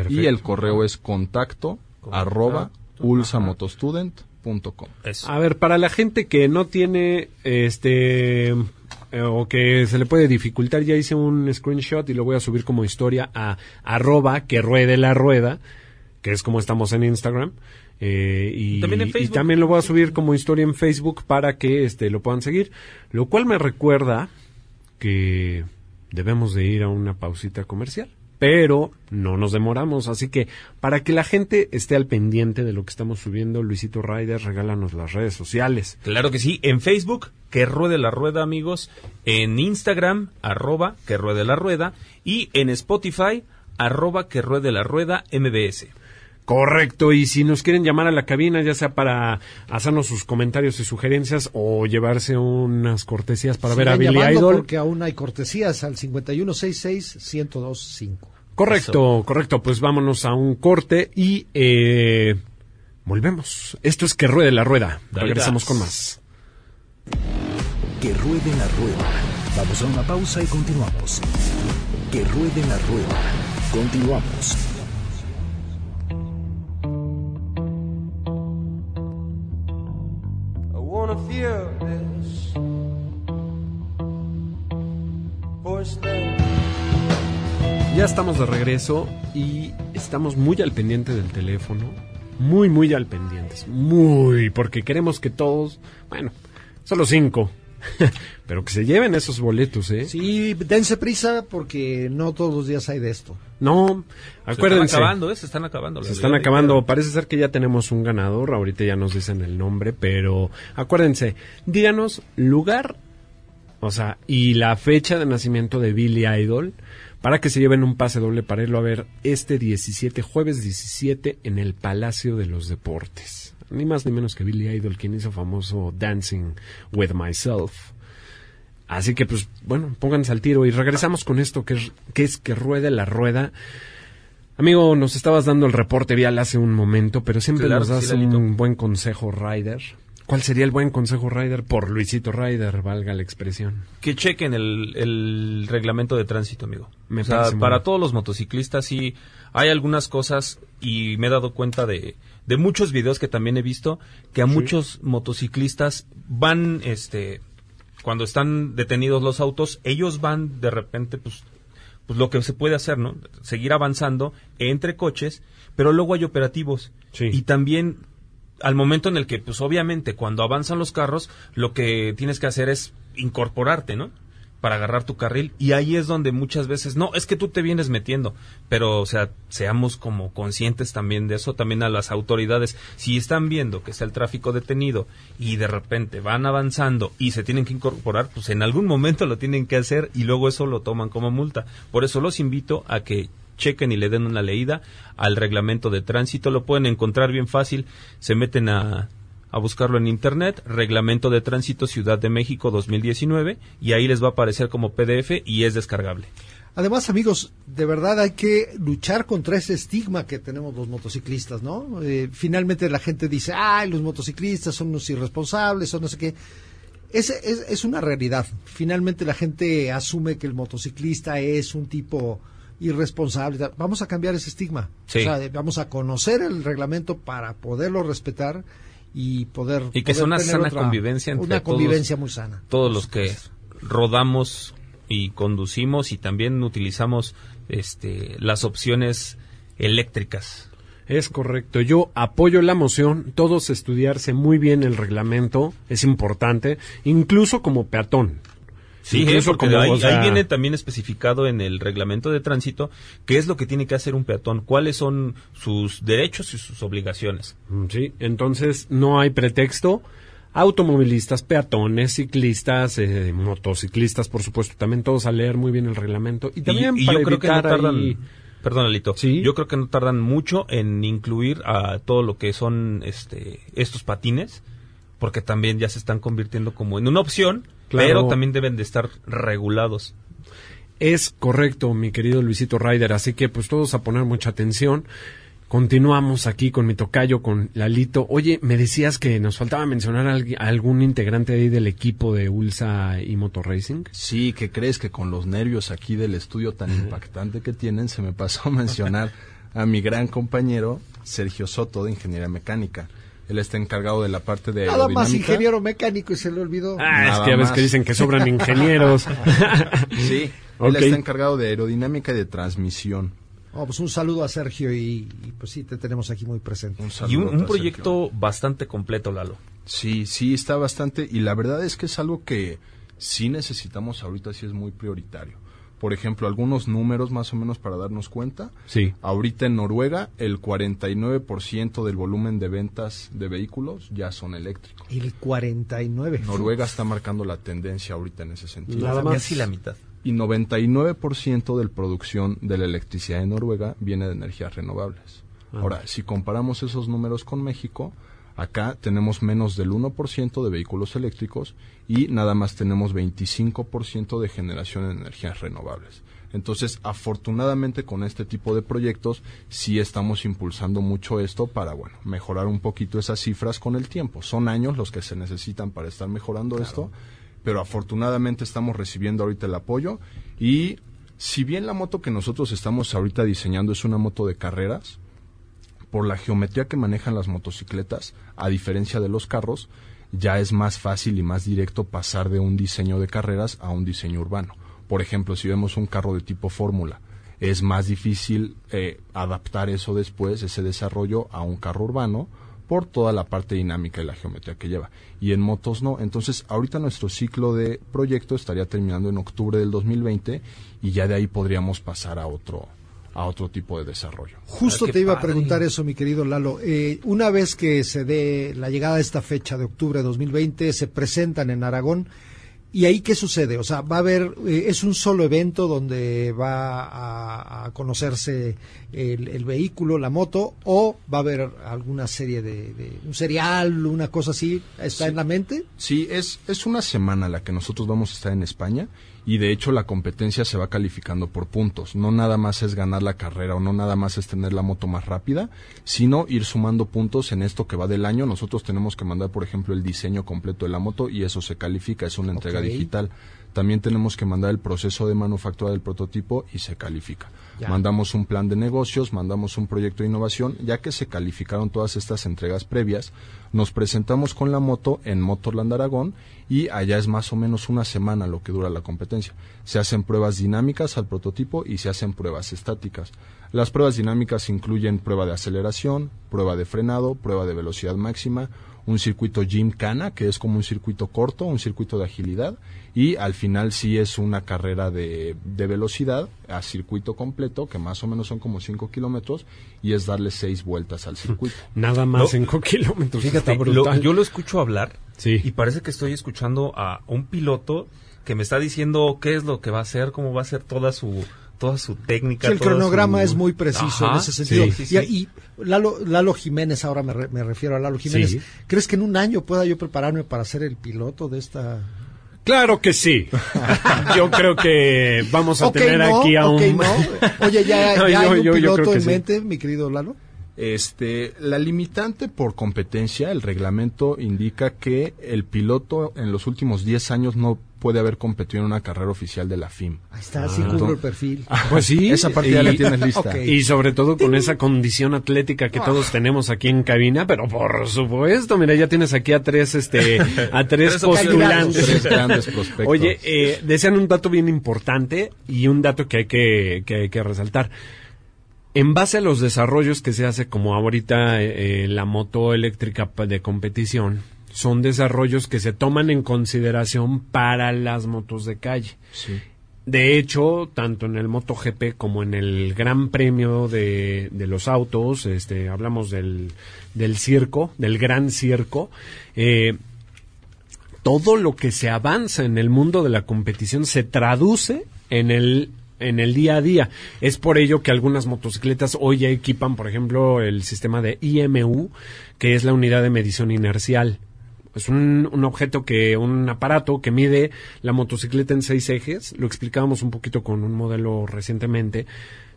[SPEAKER 5] y el correo es contacto
[SPEAKER 3] Contacto.
[SPEAKER 5] arroba ulsamotostudent.com.
[SPEAKER 2] A ver, para la gente que no tiene, este, eh, o que se le puede dificultar, ya hice un screenshot y lo voy a subir como historia a arroba que ruede la rueda, que es como estamos en Instagram. eh, y,
[SPEAKER 3] También en
[SPEAKER 2] y también lo voy a subir como historia en Facebook para que este lo puedan seguir. Lo cual me recuerda que debemos de ir a una pausita comercial. Pero no nos demoramos, así que para que la gente esté al pendiente de lo que estamos subiendo, Luisito Ryder, regálanos las redes sociales.
[SPEAKER 3] Claro que sí, en Facebook, que ruede la rueda, amigos, en Instagram, arroba que ruede la rueda, y en Spotify, arroba que ruede la rueda MBS.
[SPEAKER 2] Correcto, y si nos quieren llamar a la cabina, ya sea para hacernos sus comentarios y sugerencias o llevarse unas cortesías para ver a Billy Idol.
[SPEAKER 4] Porque aún hay cortesías al 5166-1025.
[SPEAKER 2] Correcto, correcto, pues vámonos a un corte y eh, volvemos. Esto es que ruede la rueda.
[SPEAKER 3] Dale
[SPEAKER 2] Regresamos con más.
[SPEAKER 1] Que ruede la rueda. Vamos a una pausa y continuamos. Que ruede la rueda. Continuamos.
[SPEAKER 7] That
[SPEAKER 2] Ya estamos de regreso y estamos muy al pendiente del teléfono. Muy, muy al pendientes. Muy, porque queremos que todos, bueno, solo cinco, [laughs] pero que se lleven esos boletos, ¿eh?
[SPEAKER 4] Sí, dense prisa porque no todos los días hay de esto.
[SPEAKER 2] No, acuérdense.
[SPEAKER 3] Se están acabando, ¿eh? Se están acabando.
[SPEAKER 2] Se están acabando. Parece ser que ya tenemos un ganador. Ahorita ya nos dicen el nombre, pero acuérdense, díganos lugar, o sea, y la fecha de nacimiento de Billy Idol para que se lleven un pase doble para irlo a ver este 17, jueves 17, en el Palacio de los Deportes. Ni más ni menos que Billy Idol, quien hizo famoso Dancing with Myself. Así que, pues, bueno, pónganse al tiro y regresamos con esto que es que, es que ruede la rueda. Amigo, nos estabas dando el reporte vial hace un momento, pero siempre
[SPEAKER 3] Claro
[SPEAKER 2] nos das
[SPEAKER 3] sí,
[SPEAKER 2] un buen consejo, Ryder. ¿Cuál sería el buen consejo, Ryder? Por Luisito Ryder, valga la expresión.
[SPEAKER 3] Que chequen el, el reglamento de tránsito, amigo.
[SPEAKER 2] Me
[SPEAKER 3] o sea, para
[SPEAKER 2] bien.
[SPEAKER 3] todos los motociclistas sí hay algunas cosas y me he dado cuenta de, de muchos videos que también he visto que a muchos motociclistas van, este, cuando están detenidos los autos, ellos van de repente, pues, pues lo que se puede hacer, ¿no? Seguir avanzando entre coches, pero luego hay operativos.
[SPEAKER 2] Sí.
[SPEAKER 3] Y también al momento en el que, pues obviamente, cuando avanzan los carros, lo que tienes que hacer es incorporarte, ¿no? Para agarrar tu carril. Y ahí es donde muchas veces, no, es que tú te vienes metiendo. Pero, o sea, seamos como conscientes también de eso, también a las autoridades. Si están viendo que está el tráfico detenido y de repente van avanzando y se tienen que incorporar, pues en algún momento lo tienen que hacer y luego eso lo toman como multa. Por eso los invito a que chequen y le den una leída al reglamento de tránsito. Lo pueden encontrar bien fácil. Se meten a, a buscarlo en internet, Reglamento de Tránsito Ciudad de México 2019, y ahí les va a aparecer como PDF y es descargable.
[SPEAKER 4] Además, amigos, de verdad hay que luchar contra ese estigma que tenemos los motociclistas, ¿no? Eh, finalmente la gente dice, ay, los motociclistas son unos irresponsables o no sé qué. Es, es, es una realidad. Finalmente la gente asume que el motociclista es un tipo irresponsable. Vamos a cambiar ese estigma.
[SPEAKER 3] Sí.
[SPEAKER 4] O sea, vamos a conocer el reglamento para poderlo respetar y poder...
[SPEAKER 3] Y que
[SPEAKER 4] poder
[SPEAKER 3] sea una sana
[SPEAKER 4] otra-
[SPEAKER 3] convivencia entre
[SPEAKER 4] Una
[SPEAKER 3] todos-
[SPEAKER 4] convivencia muy sana.
[SPEAKER 3] Todos los que rodamos y conducimos y también utilizamos este, las opciones eléctricas.
[SPEAKER 2] Es correcto. Yo apoyo la moción. Todos estudiarse muy bien el reglamento es importante, incluso como peatón.
[SPEAKER 3] Sí,
[SPEAKER 2] Incluso
[SPEAKER 3] porque
[SPEAKER 2] como,
[SPEAKER 3] ahí,
[SPEAKER 2] o sea-
[SPEAKER 3] ahí viene también especificado en el reglamento de tránsito qué es lo que tiene que hacer un peatón, cuáles son sus derechos y sus obligaciones.
[SPEAKER 2] Mm, Sí, entonces no hay pretexto. Automovilistas, peatones, ciclistas, eh, motociclistas, por supuesto, también todos a leer muy bien el reglamento. Y también
[SPEAKER 3] y, y
[SPEAKER 2] para
[SPEAKER 3] yo creo que no tardan,
[SPEAKER 2] ahí-
[SPEAKER 3] perdón Alito,
[SPEAKER 2] Sí.
[SPEAKER 3] yo creo que no tardan mucho en incluir a todo lo que son este estos patines, porque también ya se están convirtiendo como en una opción,
[SPEAKER 2] Claro.
[SPEAKER 3] pero también deben de estar regulados.
[SPEAKER 2] Es correcto, mi querido Luisito Ryder, así que pues todos a poner mucha atención. Continuamos aquí con mi tocayo, con Lalito. Oye, me decías que nos faltaba mencionar a algún integrante ahí del equipo de Ulsa y Motor Racing.
[SPEAKER 5] Sí, que crees que con los nervios aquí del estudio tan impactante que tienen, se me pasó a mencionar a mi gran compañero Sergio Soto de Ingeniería Mecánica. Él está encargado de la parte de
[SPEAKER 4] Nada más
[SPEAKER 5] aerodinámica.
[SPEAKER 4] ingeniero mecánico y se le olvidó.
[SPEAKER 2] Ah, es
[SPEAKER 5] Nada
[SPEAKER 2] que ya ves que dicen que sobran [laughs] ingenieros. [laughs]
[SPEAKER 5] Sí,
[SPEAKER 2] Ok.
[SPEAKER 5] él está encargado de aerodinámica y de transmisión.
[SPEAKER 4] Oh, pues un saludo a Sergio y, y, pues sí, te tenemos aquí muy presente.
[SPEAKER 5] Un
[SPEAKER 3] y un, un proyecto bastante completo, Lalo.
[SPEAKER 5] Sí, sí, está bastante. Y la verdad es que es algo que sí necesitamos ahorita, sí es muy prioritario. Por ejemplo, algunos números más o menos para darnos cuenta.
[SPEAKER 2] Sí.
[SPEAKER 5] Ahorita en Noruega el 49% del volumen de ventas de vehículos ya son eléctricos.
[SPEAKER 4] El 49.
[SPEAKER 5] Noruega está marcando la tendencia ahorita en ese sentido.
[SPEAKER 2] Nada más.
[SPEAKER 3] Casi la mitad.
[SPEAKER 5] Y 99% de la producción de la electricidad en Noruega viene de energías renovables.
[SPEAKER 2] Ah.
[SPEAKER 5] Ahora, si comparamos esos números con México, acá tenemos menos del 1% de vehículos eléctricos y nada más tenemos 25% de generación de energías renovables. Entonces, afortunadamente con este tipo de proyectos sí estamos impulsando mucho esto para, bueno, mejorar un poquito esas cifras con el tiempo. Son años los que se necesitan para estar mejorando esto, pero afortunadamente estamos recibiendo ahorita el apoyo y si bien la moto que nosotros estamos ahorita diseñando es una moto de carreras, por la geometría que manejan las motocicletas, a diferencia de los carros, ya es más fácil y más directo pasar de un diseño de carreras a un diseño urbano. Por ejemplo, si vemos un carro de tipo fórmula, es más difícil eh, adaptar eso después, ese desarrollo, a un carro urbano por toda la parte dinámica y la geometría que lleva. Y en motos no. Entonces, ahorita nuestro ciclo de proyecto estaría terminando en octubre del 2020 y ya de ahí podríamos pasar a otro a otro tipo de desarrollo.
[SPEAKER 4] Justo te iba a preguntar eso, mi querido Lalo. Eh, una vez que se dé la llegada a esta fecha de octubre de 2020, se presentan en Aragón. ¿Y ahí qué sucede? O sea, va a haber, eh, es un solo evento donde va a, a conocerse el, el vehículo, la moto, o va a haber alguna serie de, de- un serial, una cosa así, ¿está en la mente?
[SPEAKER 5] Sí, es, es una semana la que nosotros vamos a estar en España y de hecho la competencia se va calificando por puntos. No nada más es ganar la carrera o no nada más es tener la moto más rápida, sino ir sumando puntos en esto que va del año. Nosotros tenemos que mandar, por ejemplo, el diseño completo de la moto y eso se califica, es una entrega digital. También tenemos que mandar el proceso de manufactura del prototipo y se califica.
[SPEAKER 4] Ya.
[SPEAKER 5] Mandamos un plan de negocios, mandamos un proyecto de innovación, ya que se calificaron todas estas entregas previas, nos presentamos con la moto en Motorland Aragón y allá es más o menos una semana lo que dura la competencia. Se hacen pruebas dinámicas al prototipo y se hacen pruebas estáticas. Las pruebas dinámicas incluyen prueba de aceleración, prueba de frenado, prueba de velocidad máxima, un circuito Gymkhana, que es como un circuito corto, un circuito de agilidad, y al final sí es una carrera de, de velocidad a circuito completo, que más o menos son como 5 kilómetros, y es darle 6 vueltas al circuito. [laughs]
[SPEAKER 2] Nada más
[SPEAKER 3] No.
[SPEAKER 2] 5 kilómetros.
[SPEAKER 3] Fíjate,
[SPEAKER 2] está
[SPEAKER 3] lo-
[SPEAKER 2] brutal.
[SPEAKER 3] yo lo escucho hablar
[SPEAKER 2] Sí.
[SPEAKER 3] y parece que estoy escuchando a un piloto que me está diciendo qué es lo que va a hacer, cómo va a ser toda su toda su técnica.
[SPEAKER 4] Sí, el cronograma
[SPEAKER 3] su-
[SPEAKER 4] es muy preciso
[SPEAKER 3] Ajá,
[SPEAKER 4] en ese sentido.
[SPEAKER 3] sí, sí,
[SPEAKER 4] Y-
[SPEAKER 3] sí.
[SPEAKER 4] Y, Lalo, Lalo Jiménez, ahora me, re- me refiero a Lalo Jiménez,
[SPEAKER 2] Sí.
[SPEAKER 4] ¿crees que en un año pueda yo prepararme para ser el piloto de esta...
[SPEAKER 2] Claro que sí. [laughs] Yo creo que vamos a tener
[SPEAKER 4] no,
[SPEAKER 2] aquí a
[SPEAKER 4] ok,
[SPEAKER 2] un...
[SPEAKER 4] no. Oye, ¿ya, [laughs]
[SPEAKER 2] No,
[SPEAKER 4] ya
[SPEAKER 2] yo-
[SPEAKER 4] hay un
[SPEAKER 2] yo-
[SPEAKER 4] piloto en
[SPEAKER 2] sí.
[SPEAKER 4] mente, mi querido Lalo?
[SPEAKER 5] Este, la limitante por competencia, el reglamento indica que el piloto en los últimos 10 años no puede haber competido en una carrera oficial de la FIM.
[SPEAKER 4] Ahí está, sí cubro el perfil. [laughs]
[SPEAKER 2] Pues sí.
[SPEAKER 5] Esa parte ya la
[SPEAKER 2] y-
[SPEAKER 5] tienes lista.
[SPEAKER 2] Y sobre todo con esa condición atlética que todos tenemos aquí en cabina, pero por supuesto, mira, ya tienes aquí a tres, este, a [laughs] tres postulantes.
[SPEAKER 5] Tres grandes prospectos.
[SPEAKER 2] Oye, eh, decían un dato bien importante y un dato que hay que, que hay que resaltar. En base a los desarrollos que se hace como ahorita eh, la moto eléctrica de competición, son desarrollos que se toman en consideración para las motos de calle.
[SPEAKER 5] Sí.
[SPEAKER 2] De hecho, tanto en el MotoGP como en el Gran Premio de, de los autos, este, hablamos del, del circo, del gran circo, eh, todo lo que se avanza en el mundo de la competición se traduce en el en el día a día. Es por ello que algunas motocicletas hoy ya equipan, por ejemplo, el sistema de IMU, que es la unidad de medición inercial. Es un, un objeto que, un aparato que mide la motocicleta en seis ejes. Lo explicábamos un poquito con un modelo recientemente.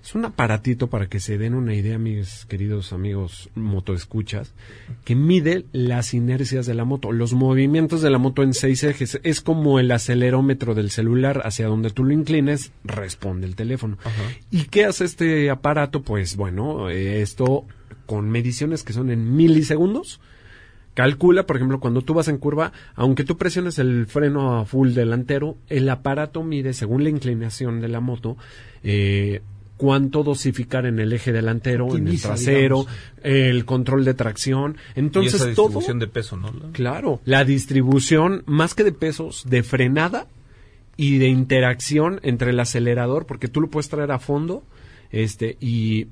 [SPEAKER 2] Es un aparatito para que se den una idea, mis queridos amigos motoescuchas, que mide las inercias de la moto, los movimientos de la moto en seis ejes. Es como el acelerómetro del celular, hacia donde tú lo inclines, responde el teléfono. ¿Y qué hace este aparato? Pues bueno, eh, esto con mediciones que son en milisegundos, calcula, por ejemplo, cuando tú vas en curva, aunque tú presiones el freno a full delantero, el aparato mide, según la inclinación de la moto, eh, cuánto dosificar en el eje delantero, en el trasero,
[SPEAKER 4] digamos.
[SPEAKER 2] el control de tracción.
[SPEAKER 3] y
[SPEAKER 2] Entonces
[SPEAKER 3] esa
[SPEAKER 2] todo,
[SPEAKER 3] distribución de peso, ¿no?
[SPEAKER 2] claro, la distribución más que de pesos, de frenada y de interacción entre el acelerador, porque tú lo puedes traer a fondo, este, y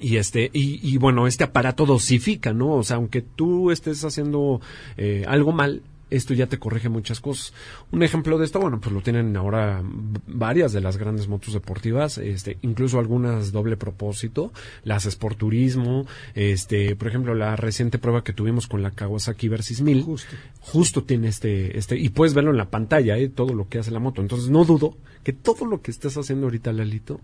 [SPEAKER 2] y este y, y bueno este aparato dosifica no o sea aunque tú estés haciendo eh, algo mal esto ya te corrige muchas cosas. Un ejemplo de esto, bueno, pues lo tienen ahora varias de las grandes motos deportivas, este, incluso algunas doble propósito, las Sport Turismo, este, por ejemplo, la reciente prueba que tuvimos con la Kawasaki Versys 1000,
[SPEAKER 4] Justo.
[SPEAKER 2] justo tiene este, este, y puedes verlo en la pantalla, eh, todo lo que hace la moto. Entonces no dudo que todo lo que estás haciendo ahorita, Lalito,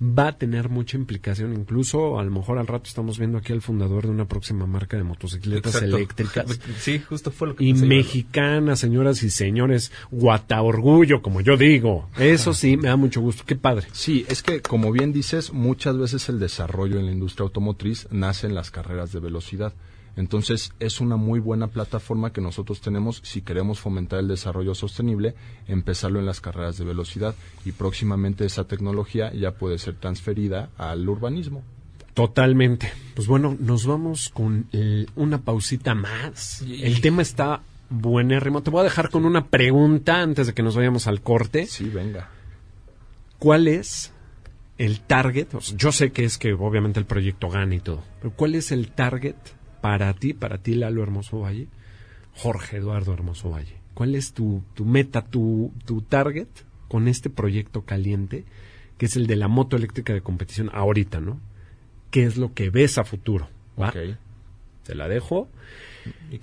[SPEAKER 2] va a tener mucha implicación. Incluso, a lo mejor al rato estamos viendo aquí al fundador de una próxima marca de motocicletas
[SPEAKER 3] Exacto.
[SPEAKER 2] eléctricas. [laughs]
[SPEAKER 3] Sí, justo fue lo que
[SPEAKER 2] Y
[SPEAKER 3] pensé yo.
[SPEAKER 2] mexicanas, señoras y señores, guata orgullo, como yo digo. Eso sí, me da mucho gusto. Qué padre.
[SPEAKER 5] Sí, es que como bien dices, muchas veces el desarrollo en la industria automotriz nace en las carreras de velocidad. Entonces es una muy buena plataforma que nosotros tenemos si queremos fomentar el desarrollo sostenible, empezarlo en las carreras de velocidad y próximamente esa tecnología ya puede ser transferida al urbanismo.
[SPEAKER 2] Totalmente. Pues bueno, nos vamos con el- una pausita más. El tema está buenérrimo. Te voy a dejar con una pregunta antes de que nos vayamos al corte.
[SPEAKER 5] Sí, venga.
[SPEAKER 2] ¿Cuál es el target? O sea, yo sé que es que obviamente el proyecto gana y todo, pero ¿cuál es el target para ti, para ti Lalo Hermoso Valle, Jorge Eduardo Hermoso Valle? ¿Cuál es tu, tu meta, tu, tu target con este proyecto caliente, que es el de la moto eléctrica de competición ahorita, ¿no? ¿Qué es lo que ves a futuro? ¿va?
[SPEAKER 5] Ok.
[SPEAKER 2] Te la dejo.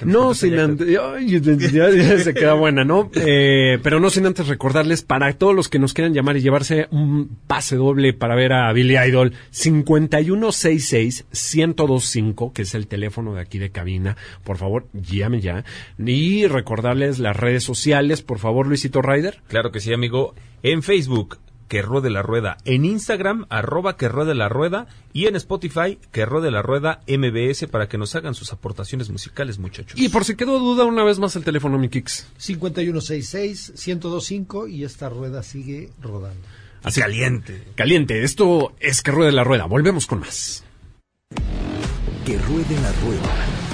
[SPEAKER 2] No sin antes, ya, ya [laughs] se queda buena, ¿no? Eh, pero no sin antes recordarles para todos los que nos quieran llamar y llevarse un pase doble para ver a Billy Idol, 5166-1025, que es el teléfono de aquí de cabina. Por favor, llame ya. Y recordarles las redes sociales, por favor, Luisito Ryder.
[SPEAKER 3] Claro que sí, amigo. En Facebook, que ruede la rueda. En Instagram, arroba que ruede la rueda. Y en Spotify, que ruede la rueda MBS para que nos hagan sus aportaciones musicales, muchachos.
[SPEAKER 2] Y por si quedó duda, una vez más el teléfono, mi Kix.
[SPEAKER 4] 5166-1025 y esta rueda sigue rodando.
[SPEAKER 2] Así-
[SPEAKER 3] caliente.
[SPEAKER 2] Caliente, esto es que ruede la rueda. Volvemos con más.
[SPEAKER 1] Que ruede la rueda.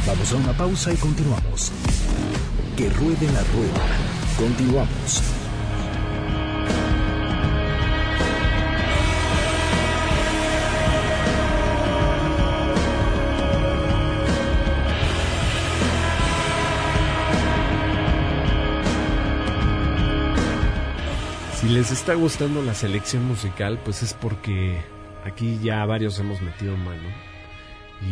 [SPEAKER 1] Vamos a una pausa y continuamos. Que ruede la rueda. Continuamos.
[SPEAKER 2] Si les está gustando la selección musical, pues es porque aquí ya varios hemos metido mano.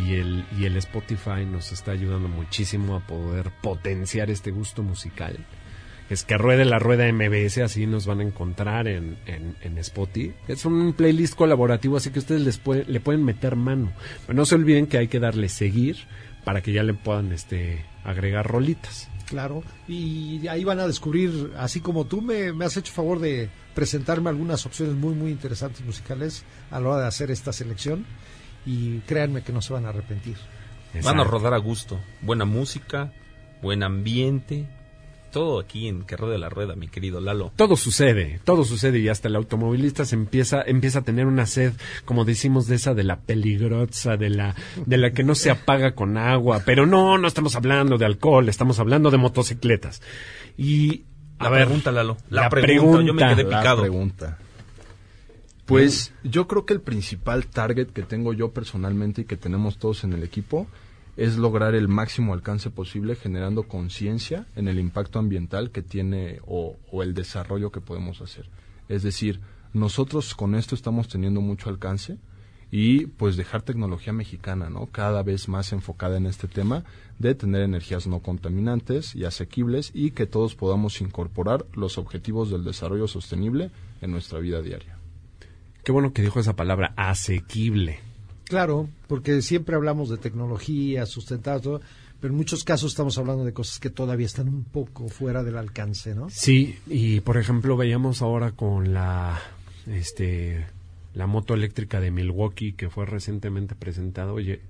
[SPEAKER 2] Y el, y el Spotify nos está ayudando muchísimo a poder potenciar este gusto musical. Es que ruede la rueda MBS, así nos van a encontrar en, en, en Spotify. Es un playlist colaborativo, así que ustedes les puede- le pueden meter mano. No se olviden que hay que darle seguir para que ya le puedan este, agregar rolitas.
[SPEAKER 4] Claro, y ahí van a descubrir, así como tú me, me has hecho favor de presentarme algunas opciones muy, muy interesantes musicales a la hora de hacer esta selección y créanme que no se van a arrepentir.
[SPEAKER 3] Van a rodar a gusto. Buena música, buen ambiente. Todo aquí en que ruede la rueda, mi querido Lalo.
[SPEAKER 2] todo sucede, todo sucede y hasta el automovilista se empieza, empieza a tener una sed, como decimos, de esa de la peligrosa, de la, de la que no se apaga con agua. Pero no, no estamos hablando de alcohol, estamos hablando de motocicletas. Y, a
[SPEAKER 3] La
[SPEAKER 2] ver,
[SPEAKER 3] pregunta, Lalo. La,
[SPEAKER 2] la
[SPEAKER 3] pregunta. Yo me quedé
[SPEAKER 5] La
[SPEAKER 3] picado.
[SPEAKER 5] pregunta. Pues yo creo que el principal target que tengo yo personalmente y que tenemos todos en el equipo es lograr el máximo alcance posible generando conciencia en el impacto ambiental que tiene o, el desarrollo que podemos hacer. Es decir, nosotros con esto estamos teniendo mucho alcance y pues dejar tecnología mexicana, ¿no? Cada vez más enfocada en este tema de tener energías no contaminantes y asequibles y que todos podamos incorporar los objetivos del desarrollo sostenible en nuestra vida diaria.
[SPEAKER 2] qué bueno que dijo esa palabra, asequible.
[SPEAKER 4] Claro, porque siempre hablamos de tecnología, sustentado, todo, pero en muchos casos estamos hablando de cosas que todavía están un poco fuera del alcance, ¿no?
[SPEAKER 2] Sí, y por ejemplo veíamos ahora con la este la moto eléctrica de Milwaukee que fue recientemente presentada, oye,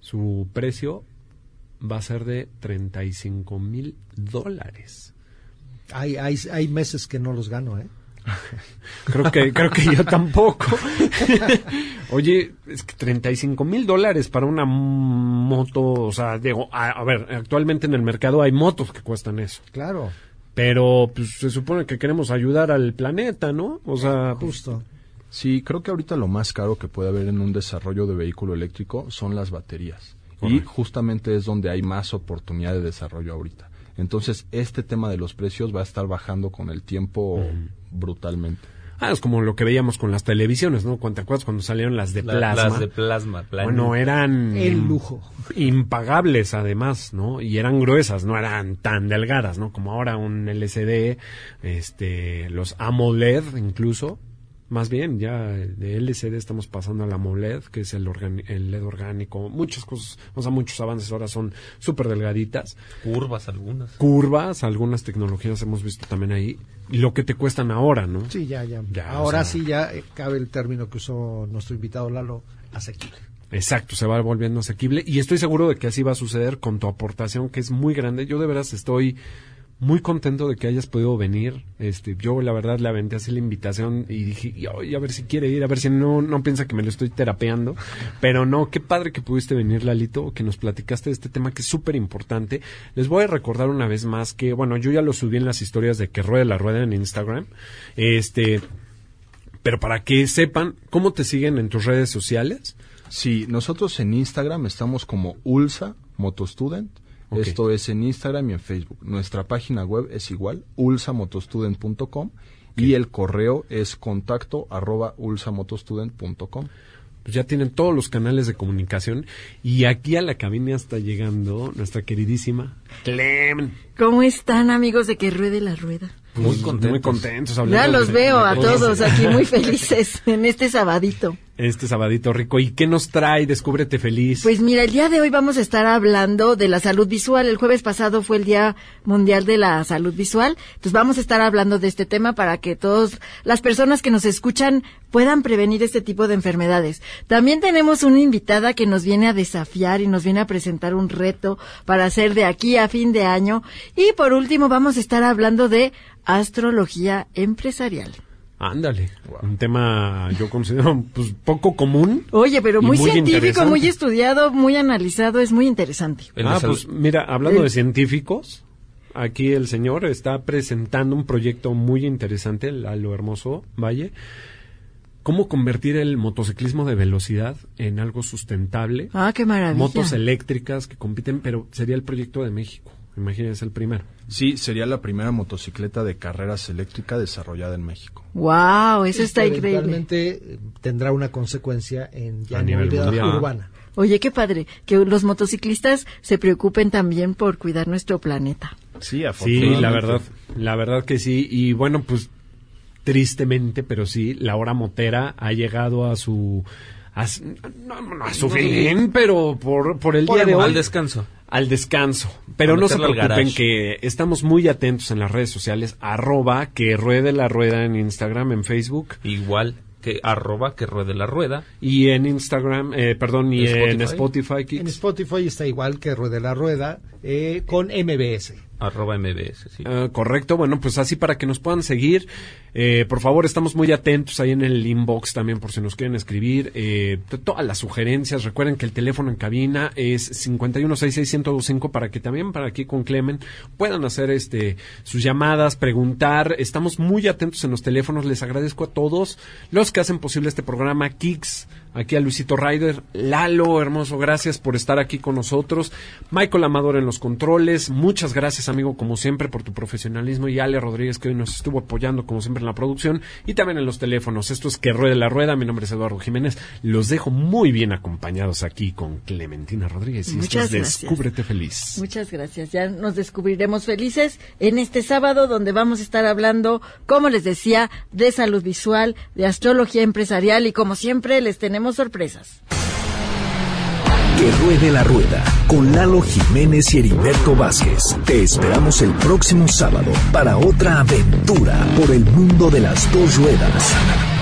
[SPEAKER 2] su precio va a ser de 35 mil dólares.
[SPEAKER 4] Hay, hay, hay meses que no los gano, ¿eh? [laughs]
[SPEAKER 2] Creo que, creo que yo tampoco. [laughs] Oye, es que 35 mil dólares para una moto, o sea, digo, a, a ver, actualmente en el mercado hay motos que cuestan eso.
[SPEAKER 4] Claro.
[SPEAKER 2] Pero pues se supone que queremos ayudar al planeta, ¿no? O sea, pues,
[SPEAKER 4] Justo.
[SPEAKER 5] Sí, creo que ahorita lo más caro que puede haber en un desarrollo de vehículo eléctrico son las baterías. Y justamente es donde hay más oportunidad de desarrollo ahorita. Entonces, este tema de los precios va a estar bajando con el tiempo brutalmente.
[SPEAKER 2] ah, es como lo que veíamos con las televisiones, ¿no? ¿Cuánto te acuerdas cuando salieron las de
[SPEAKER 3] La-
[SPEAKER 2] plasma?
[SPEAKER 3] Las de plasma.
[SPEAKER 2] Bueno, eran
[SPEAKER 4] El lujo.
[SPEAKER 2] impagables además, ¿no? Y eran gruesas, no eran tan delgadas, ¿no? Como ahora un LCD, este, los AMOLED incluso. Más bien, ya de LCD estamos pasando al AMOLED, que es el, el LED orgánico. Muchas cosas, o sea, muchos avances ahora son súper delgaditas.
[SPEAKER 3] curvas algunas.
[SPEAKER 2] Curvas, algunas tecnologías hemos visto también ahí. Lo que te cuestan ahora, ¿no?
[SPEAKER 4] Sí, ya, ya.
[SPEAKER 2] Ya,
[SPEAKER 4] Ahora
[SPEAKER 2] o sea-
[SPEAKER 4] sí ya eh, cabe el término que usó nuestro invitado Lalo, asequible.
[SPEAKER 2] Exacto, se va volviendo asequible y estoy seguro de que así va a suceder con tu aportación que es muy grande. Yo de veras estoy muy contento de que hayas podido venir. Este, yo la verdad le aventé así la invitación y dije, ay, a ver si quiere ir, a ver si no no piensa que me lo estoy terapeando, pero no, qué padre que pudiste venir Lalito, que nos platicaste de este tema que es súper importante. Les voy a recordar una vez más que, bueno, yo ya lo subí en las historias de que ruede la rueda en Instagram. Este, pero para que sepan cómo te siguen en tus redes sociales.
[SPEAKER 5] Sí, nosotros en Instagram estamos como Ulsa Motostudent. Esto es en Instagram y en Facebook. Nuestra página web es igual, ulsamotostudent.com y el correo es contacto arroba ulsamotostudent.com.
[SPEAKER 2] pues ya tienen todos los canales de comunicación y aquí a la cabina está llegando nuestra queridísima Clem.
[SPEAKER 8] ¿Cómo están amigos de que ruede la rueda?
[SPEAKER 3] Muy
[SPEAKER 2] Pues,
[SPEAKER 3] contentos.
[SPEAKER 2] Muy contentos.
[SPEAKER 8] Ya los
[SPEAKER 2] de-
[SPEAKER 8] veo
[SPEAKER 2] de
[SPEAKER 8] a todos aquí muy felices en este sabadito.
[SPEAKER 2] Este sabadito rico. ¿Y qué nos trae? Descúbrete feliz.
[SPEAKER 8] Pues mira, el día de hoy vamos a estar hablando de la salud visual. El jueves pasado fue el Día Mundial de la Salud Visual. Entonces vamos a estar hablando de este tema para que todas las personas que nos escuchan puedan prevenir este tipo de enfermedades. También tenemos una invitada que nos viene a desafiar y nos viene a presentar un reto para hacer de aquí a fin de año. Y por último vamos a estar hablando de astrología empresarial.
[SPEAKER 2] Ándale. Un tema yo considero pues poco común.
[SPEAKER 8] Oye, pero muy,
[SPEAKER 2] muy
[SPEAKER 8] científico, muy estudiado, muy analizado, es muy interesante.
[SPEAKER 2] Ah, pues mira, hablando
[SPEAKER 8] El-
[SPEAKER 2] de científicos, aquí el señor está presentando un proyecto muy interesante, Lalo Hermoso Valle. ¿Cómo convertir el motociclismo de velocidad en algo sustentable?
[SPEAKER 8] Ah, qué maravilla.
[SPEAKER 2] Motos eléctricas que compiten, pero sería el proyecto de México. Imagínense el primero.
[SPEAKER 5] Sí, sería la primera motocicleta de carreras eléctrica desarrollada en México.
[SPEAKER 8] Wow, eso está
[SPEAKER 4] que
[SPEAKER 8] increíble.
[SPEAKER 4] Eventualmente eh, tendrá una consecuencia en ya
[SPEAKER 2] A
[SPEAKER 4] en
[SPEAKER 2] nivel
[SPEAKER 4] movilidad urbana.
[SPEAKER 8] Oye, qué padre que los motociclistas se preocupen también por cuidar nuestro planeta.
[SPEAKER 5] Sí,
[SPEAKER 2] Sí, la verdad, la verdad que sí. Y bueno, pues tristemente, pero sí, la hora motera ha llegado a su a, su- no, no, a su fin, pero por, por el día de hoy
[SPEAKER 3] al descanso.
[SPEAKER 2] Al descanso. Pero no se preocupen que estamos muy atentos en las redes sociales, arroba que ruede la rueda en Instagram, en Facebook
[SPEAKER 3] Igual que arroba que ruede la rueda.
[SPEAKER 2] y en Instagram, eh, perdón, y en
[SPEAKER 3] Spotify.
[SPEAKER 2] Spotify. Kicks.
[SPEAKER 4] En Spotify está igual que Ruede la Rueda eh, con MBS.
[SPEAKER 3] Arroba MBS.
[SPEAKER 2] Ah, correcto, bueno, pues así para que nos puedan seguir. Eh, por favor, estamos muy atentos ahí en el inbox también por si nos quieren escribir. Eh, todas las sugerencias, recuerden que el teléfono en cabina es 5166125 para que también para aquí con Clemen puedan hacer este sus llamadas, preguntar. Estamos muy atentos en los teléfonos, les agradezco a todos los que hacen posible este programa, Kicks, aquí a Luisito Ryder, Lalo, hermoso, gracias por estar aquí con nosotros. Michael Amador en los controles, muchas gracias amigo como siempre por tu profesionalismo y Ale Rodríguez que hoy nos estuvo apoyando como siempre en la producción y también en los teléfonos. Esto es que ruede la rueda, mi nombre es Eduardo Jiménez, los dejo muy bien acompañados aquí con Clementina Rodríguez y esto es
[SPEAKER 8] gracias.
[SPEAKER 2] Descúbrete Feliz.
[SPEAKER 8] Muchas gracias. Ya nos descubriremos felices en este sábado donde vamos a estar hablando, como les decía, de salud visual, de astrología empresarial y como siempre les sorpresas.
[SPEAKER 1] Que ruede la rueda con Lalo Jiménez y Heriberto Vázquez. Te esperamos el próximo sábado para otra aventura por el mundo de las dos ruedas.